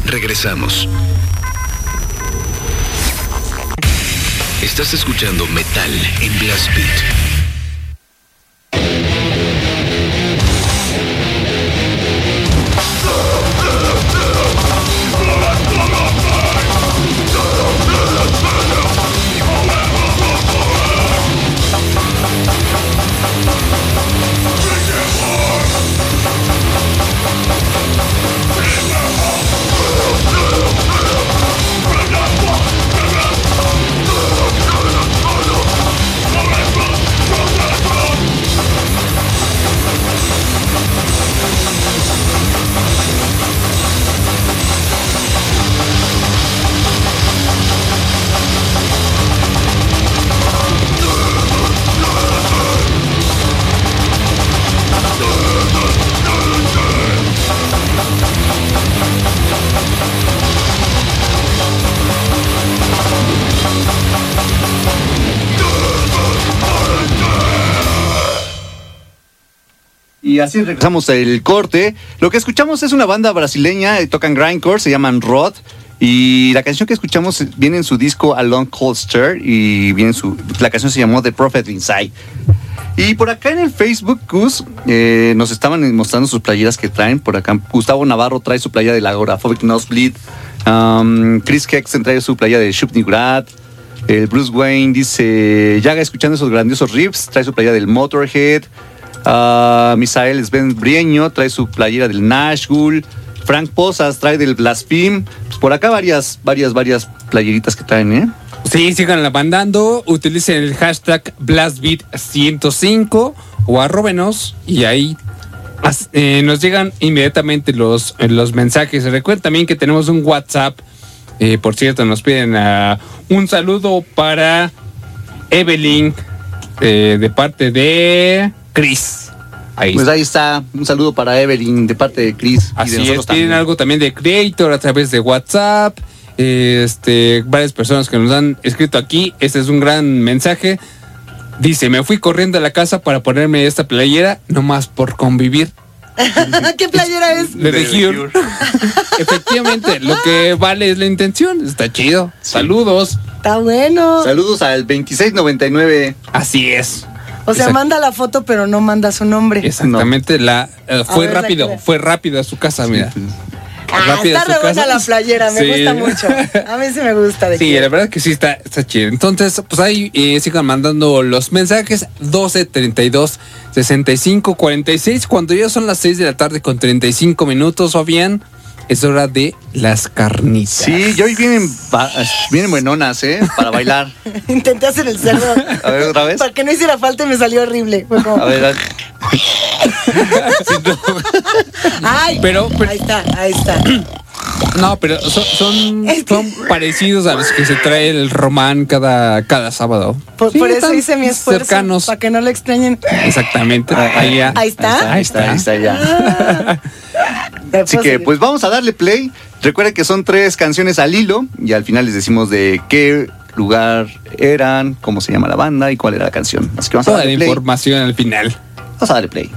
Regresamos. Estás escuchando Metal en Blast Beat. Así regresamos al corte. Lo que escuchamos es una banda brasileña, eh, tocan grindcore, se llaman Rod. Y la canción que escuchamos viene en su disco Along Cold Stir y viene en su, la canción se llamó The Prophet Inside. Y por acá en el Facebook, Gus, eh, nos estaban mostrando sus playeras que traen. Por acá, Gustavo Navarro trae su playa de la Agoraphobic Nosebleed. Um, Chris Kexen trae su playa de Shupnigrad. El Bruce Wayne dice, ya escuchando esos grandiosos riffs, trae su playa del Motorhead. Ah, Misael Sven Brieño trae su playera del Nashville. Frank Posas trae del Blaspheme. Pues por acá varias, varias, varias playeritas que traen, ¿eh? Sí, sigan la mandando, utilicen el hashtag BlastBeat105 o arróbenos y ahí eh, nos llegan inmediatamente los, los mensajes. Recuerden también que tenemos un WhatsApp. eh, por cierto, nos piden ah, un saludo para Evelyn eh, de parte de Chris. Ahí Pues ahí está. Un saludo para Evelyn de parte de Chris. y de Así es, tienen también. algo también de Creator a través de WhatsApp. Este, varias personas que nos han escrito aquí. Este es un gran mensaje. Dice, me fui corriendo a la casa para ponerme esta playera, nomás por convivir. ¿Qué playera es? Le de Cure. Efectivamente, lo que vale es la intención. Está chido. Saludos. Está bueno. Saludos al 2699. Así es. O sea, manda la foto, pero no manda su nombre. Exactamente, la eh, fue ver, rápido, fue rápido a su casa, mira. Ah, Rápido a está su re buena la playera, me Sí. gusta mucho. A mí sí me gusta. De Sí, la verdad que sí está, está chido. Entonces, pues ahí eh, sigan mandando los mensajes 12 32 65 46. Cuando ya son las 6 de la tarde con 35 minutos, Fabián, es hora de las carnitas. Sí, y hoy vienen, vienen buenonas, ¿eh? Para bailar. Intenté hacer el cerdo. A ver, otra vez. Para que no hiciera falta y me salió horrible. Fue como, A ver, a- Ay, Pero- pero- ahí está, ahí está. No, pero son, son, Es que- son parecidos a los que se trae el román cada, cada sábado. Por, Sí, por eso hice mi esfuerzo. Cercanos. Para que no lo extrañen. Exactamente. Ahí, ya. Ahí está. ahí está, ahí está ya. Ah. Me Así que pues vamos a darle play. Recuerden que son tres canciones al hilo y al final les decimos de qué lugar eran, cómo se llama la banda y cuál era la canción. Así que vamos a Toda la darle play. información al final. Vamos a darle play.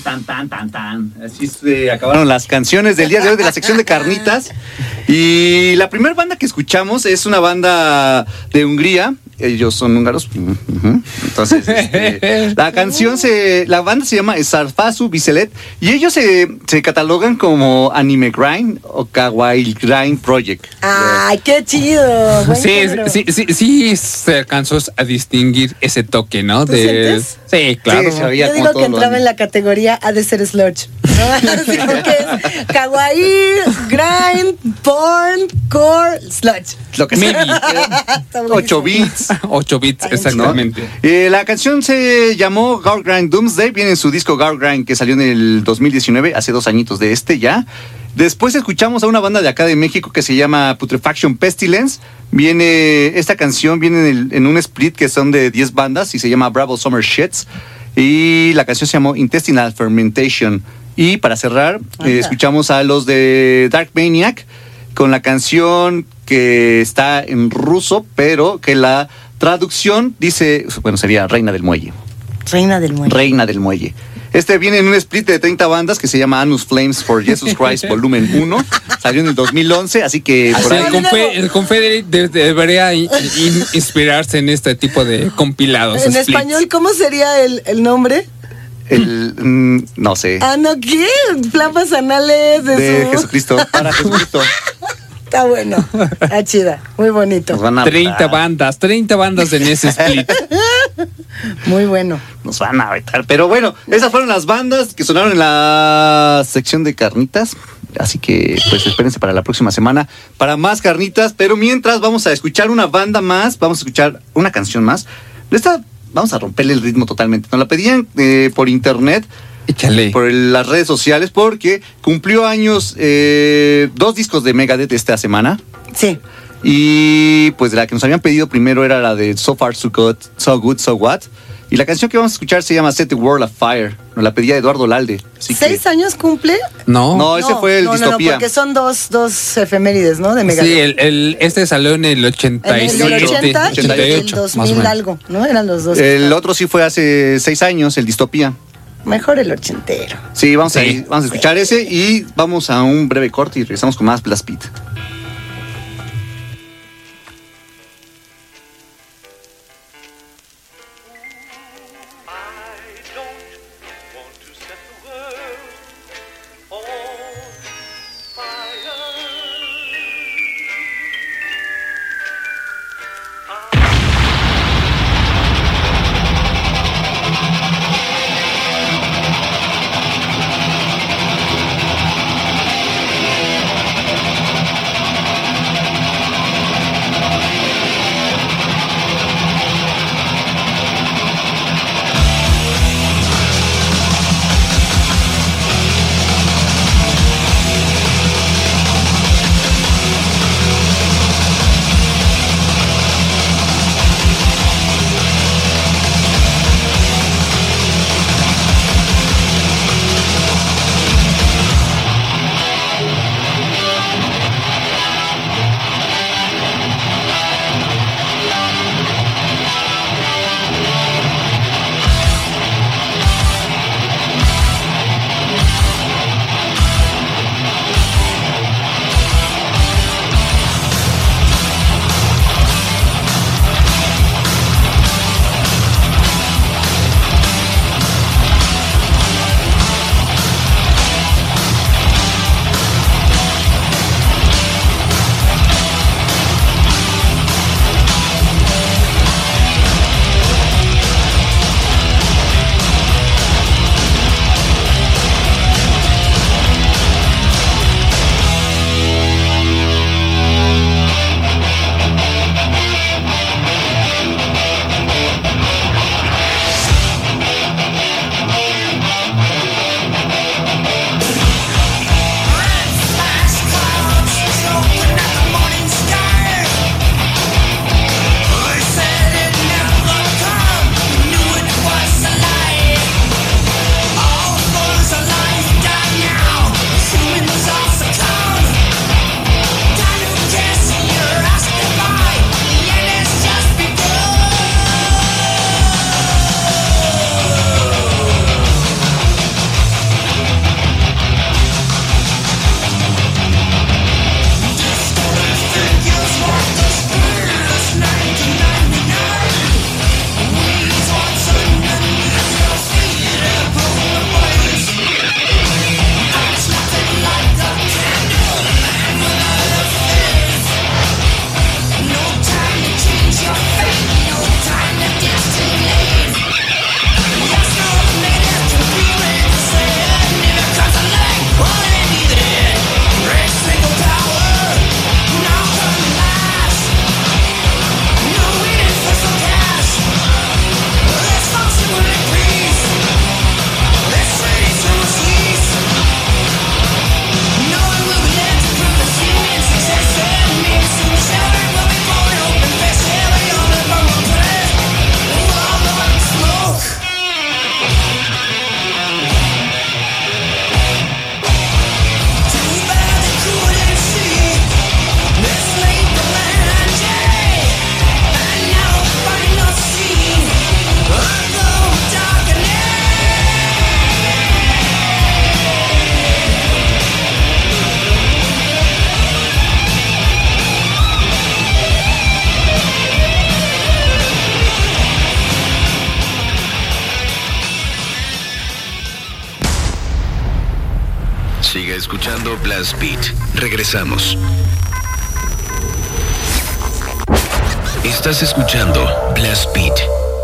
Tan, tan, tan, tan. Así se acabaron las canciones del día de hoy de la sección de carnitas. Y la primera banda que escuchamos es una banda de Hungría. Ellos son húngaros. Entonces, este, la canción se. La banda se llama Sarfasu Biselet. Y ellos se, se catalogan como Anime Grind o Kawaii Grind Project. ¡Ay, qué chido! Sí, sí, sí, sí, se alcanzó a distinguir ese toque, ¿no? ¿Tú Del- sientes? Sí, claro. Sí, Yo digo que entraba en la categoría ha de ser sludge. ¿no? Así como que es kawaii, grind, porn, core, sludge. Lo que sea. Está buenísimo. 8 bits. 8 bits, exactamente. Eh, la canción se llamó Gar Grind Doomsday, viene en su disco Gar Grind que salió en el 2019, hace dos añitos de este ya. Después escuchamos a una banda de acá de México que se llama Putrefaction Pestilence. Viene, esta canción viene en, el- en un split que son de 10 bandas y se llama Bravo Summer Shits. Y la canción se llamó Intestinal Fermentation. Y para cerrar, eh, escuchamos a los de Dark Maniac con la canción que está en ruso, pero que la traducción dice, bueno, sería Reina del Muelle. Reina del muelle. Reina del Muelle. Este viene en un split de 30 bandas que se llama Anus Flames for Jesus Christ Volumen 1. Salió en el 2011, así que por ahí... el, confe- el Confederate de- debería in- in- inspirarse en este tipo de compilados. En splits. español, ¿cómo sería el, el nombre? El, mm, no sé. Ah, no, ¿qué? Flamas anales de, De su- Jesucristo. Para Jesucristo. Está bueno. Está chida. Muy bonito. Nos van a 30 vetar. bandas, 30 bandas en ese split. Muy bueno. Nos van a vetar. Pero bueno, esas fueron las bandas que sonaron en la sección de carnitas. Así que pues espérense para la próxima semana para más carnitas. Pero mientras vamos a escuchar una banda más, vamos a escuchar una canción más. De esta vamos a romperle el ritmo totalmente. Nos la pedían eh, por internet, Échale. por el- las redes sociales, porque cumplió años eh, dos discos de Megadeth esta semana. Sí. Y pues la que nos habían pedido primero era la de So Far So Good, So, Good, so What. Y la canción que vamos a escuchar se llama Set the World Afire. Nos la pedía Eduardo Lalde. Así que- ¿Seis años cumple? No. No, ese fue el no, no, no, Distopía. porque son dos, dos efemérides, ¿no? De Megadeth. Sí, el, el- este salió en el En el 87, del 80 y el 88, más o 2000 menos. algo, ¿no? Eran los dos. el otro sí fue hace seis años, el Distopía. Mejor el ochentero. Sí, vamos, A, Sí. ir- vamos a escuchar ese y vamos a un breve corte y regresamos con más Blast Beat. Escuchando Blast Beat. Regresamos. Estás escuchando Blast Beat.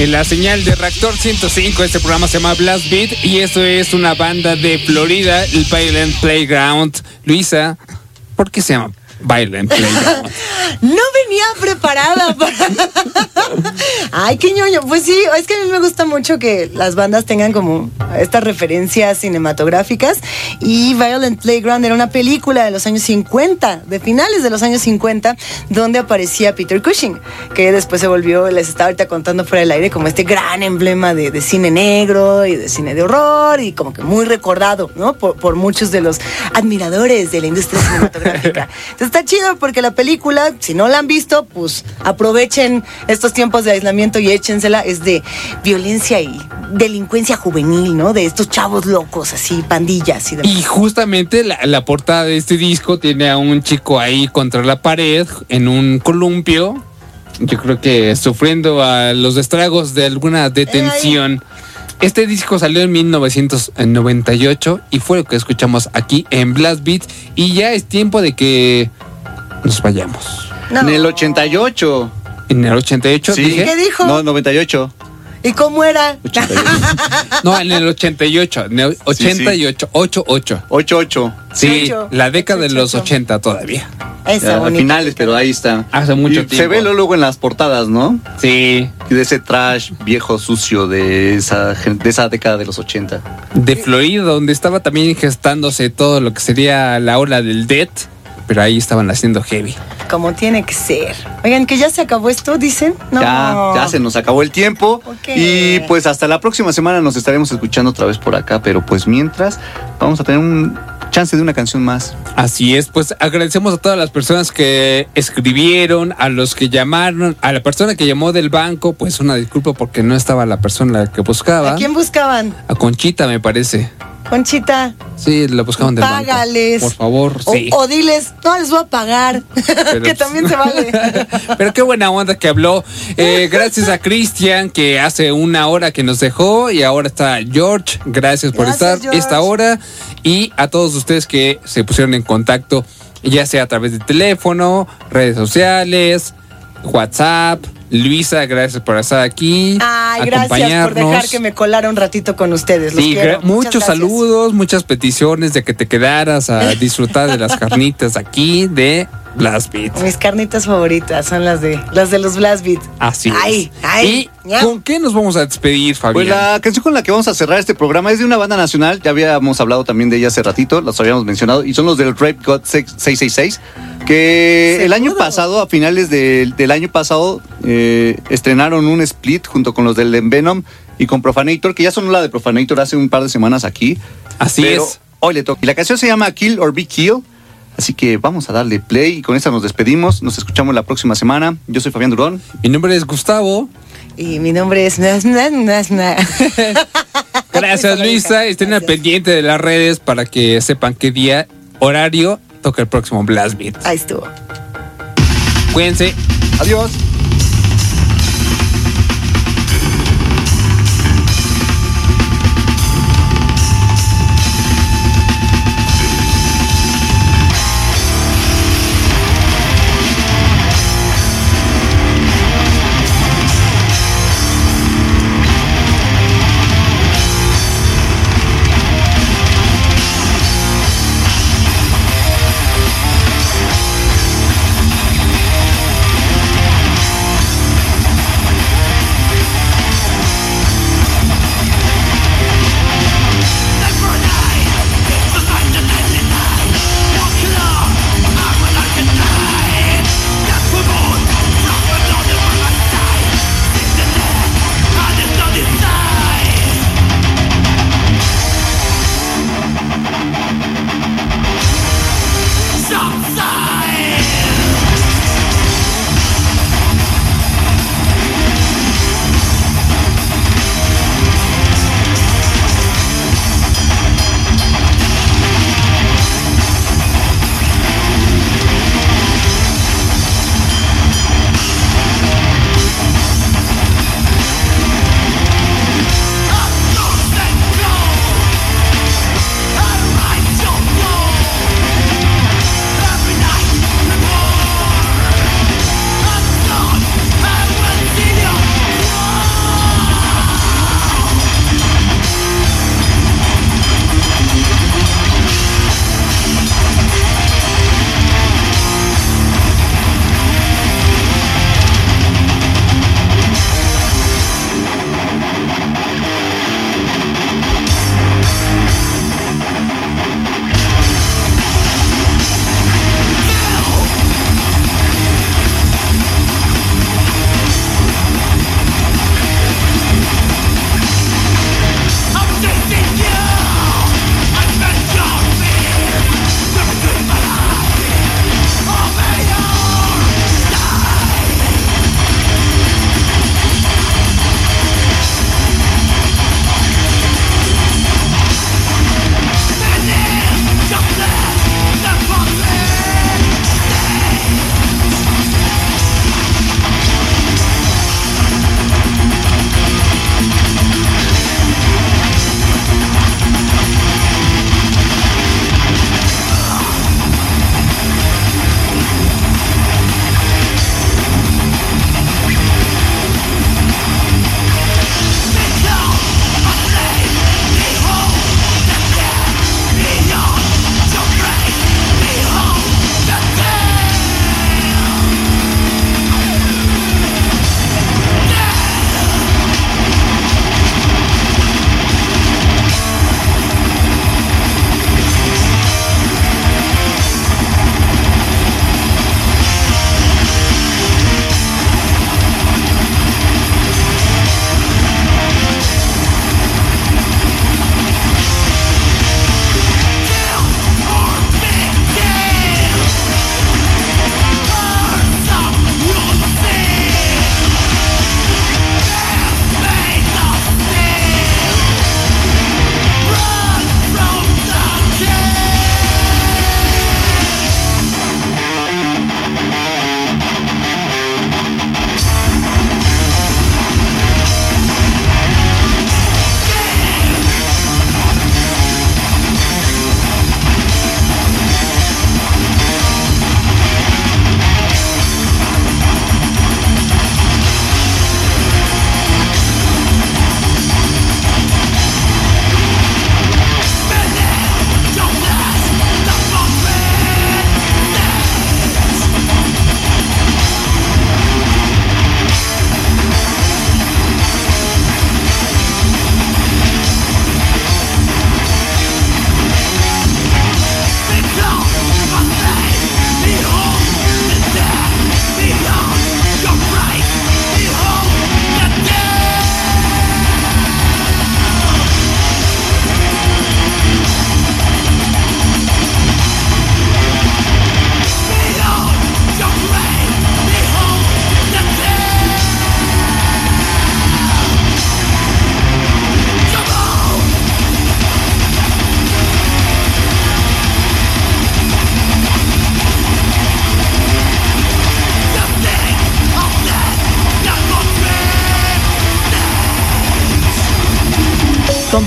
En la señal de Reactor 105. Este programa se llama Blast Beat y esto es una banda de Florida, el Violent Playground. Luisa, ¿por qué se llama Violent Playground? Venía preparada para... Ay, qué ñoño. Pues sí, es que a mí me gusta mucho que las bandas tengan como estas referencias cinematográficas. Y Violent Playground era una película de los años 50, de finales de los años 50, donde aparecía Peter Cushing, que después se volvió, les estaba ahorita contando fuera del aire, como este gran emblema de, de cine negro y de cine de horror y como que muy recordado, ¿no? Por, por muchos de los admiradores de la industria cinematográfica. Entonces está chido porque la película, si no la han visto, pues aprovechen estos tiempos de aislamiento y échensela. Es de violencia y delincuencia juvenil, ¿no? De estos chavos locos, así, pandillas y demás. Y justamente la, la portada de este disco tiene a un chico ahí contra la pared en un columpio. Yo creo que sufriendo a los estragos de alguna detención. Este disco salió en 1998 y fue lo que escuchamos aquí en Blast Beat. Y ya es tiempo de que nos vayamos. No. En el 88. En el 88 Sí. dije. ¿Qué dijo? No, 98. ¿Y cómo era? 88. No, en el 88. En el 88. 88. 88. Sí, Ocho. la década de los 88. 80 todavía. Esa Ya, a finales, pero ahí está. Hace mucho Y Se tiempo. ve luego en las portadas, ¿no? Sí. Y de ese trash viejo sucio de esa, de esa década de los 80. De Florida, donde estaba también gestándose todo lo que sería la ola del Death. Pero ahí estaban haciendo heavy. Como tiene que ser. Oigan, que ya se acabó esto, dicen. No. Ya, ya se nos acabó el tiempo. Y pues hasta la próxima semana nos estaremos escuchando otra vez por acá. Pero pues mientras, vamos a tener un chance de una canción más. Así es, pues agradecemos a todas las personas que escribieron, a los que llamaron, a la persona que llamó del banco, pues una disculpa porque no estaba la persona que buscaba. ¿A quién buscaban? A Conchita, me parece. Conchita. Sí, la buscaban del Págales. banco. Por favor, O, sí. o diles, no les voy a pagar. Pero, que también se vale. Pero qué buena onda que habló. Eh, gracias a Cristian, que hace una hora que nos dejó. Y ahora está George. Gracias por Gracias, estar George. esta hora. Y a todos ustedes que se pusieron en contacto, ya sea a través de teléfono, redes sociales, WhatsApp. Luisa, gracias por estar aquí. Ay, gracias por dejar que me colara un ratito con ustedes. Los Sí, quiero. muchos Muchas saludos, muchas peticiones de que te quedaras a disfrutar de las carnitas aquí de Blast Beat. Mis carnitas favoritas son las de las de los Blast Beat. Así Ay, es. ay, ¿Y con qué nos vamos a despedir, Fabián? Pues la canción con la que vamos a cerrar este programa es de una banda nacional. Ya habíamos hablado también de ella hace ratito, las habíamos mencionado. Y son los del Rape God 666. Que el año pasado, a finales del- del año pasado, eh, estrenaron un split junto con los del Venom y con Profanator, que ya sonó la de Profanator hace un par de semanas aquí. Así Pero es. Hoy le toca. Y la canción se llama Kill or Be Kill. Así que vamos a darle play y con esta nos despedimos. Nos escuchamos la próxima semana. Yo soy Fabián Durón. Mi nombre es Gustavo. Y mi nombre es Nas, Nas, Nas, Nas. Gracias, Luisa. Estén al pendiente de las redes para que sepan qué día, horario toca el próximo Blast Beat. Ahí estuvo. Cuídense. Adiós.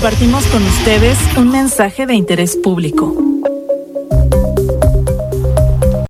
Compartimos con ustedes un mensaje de interés público.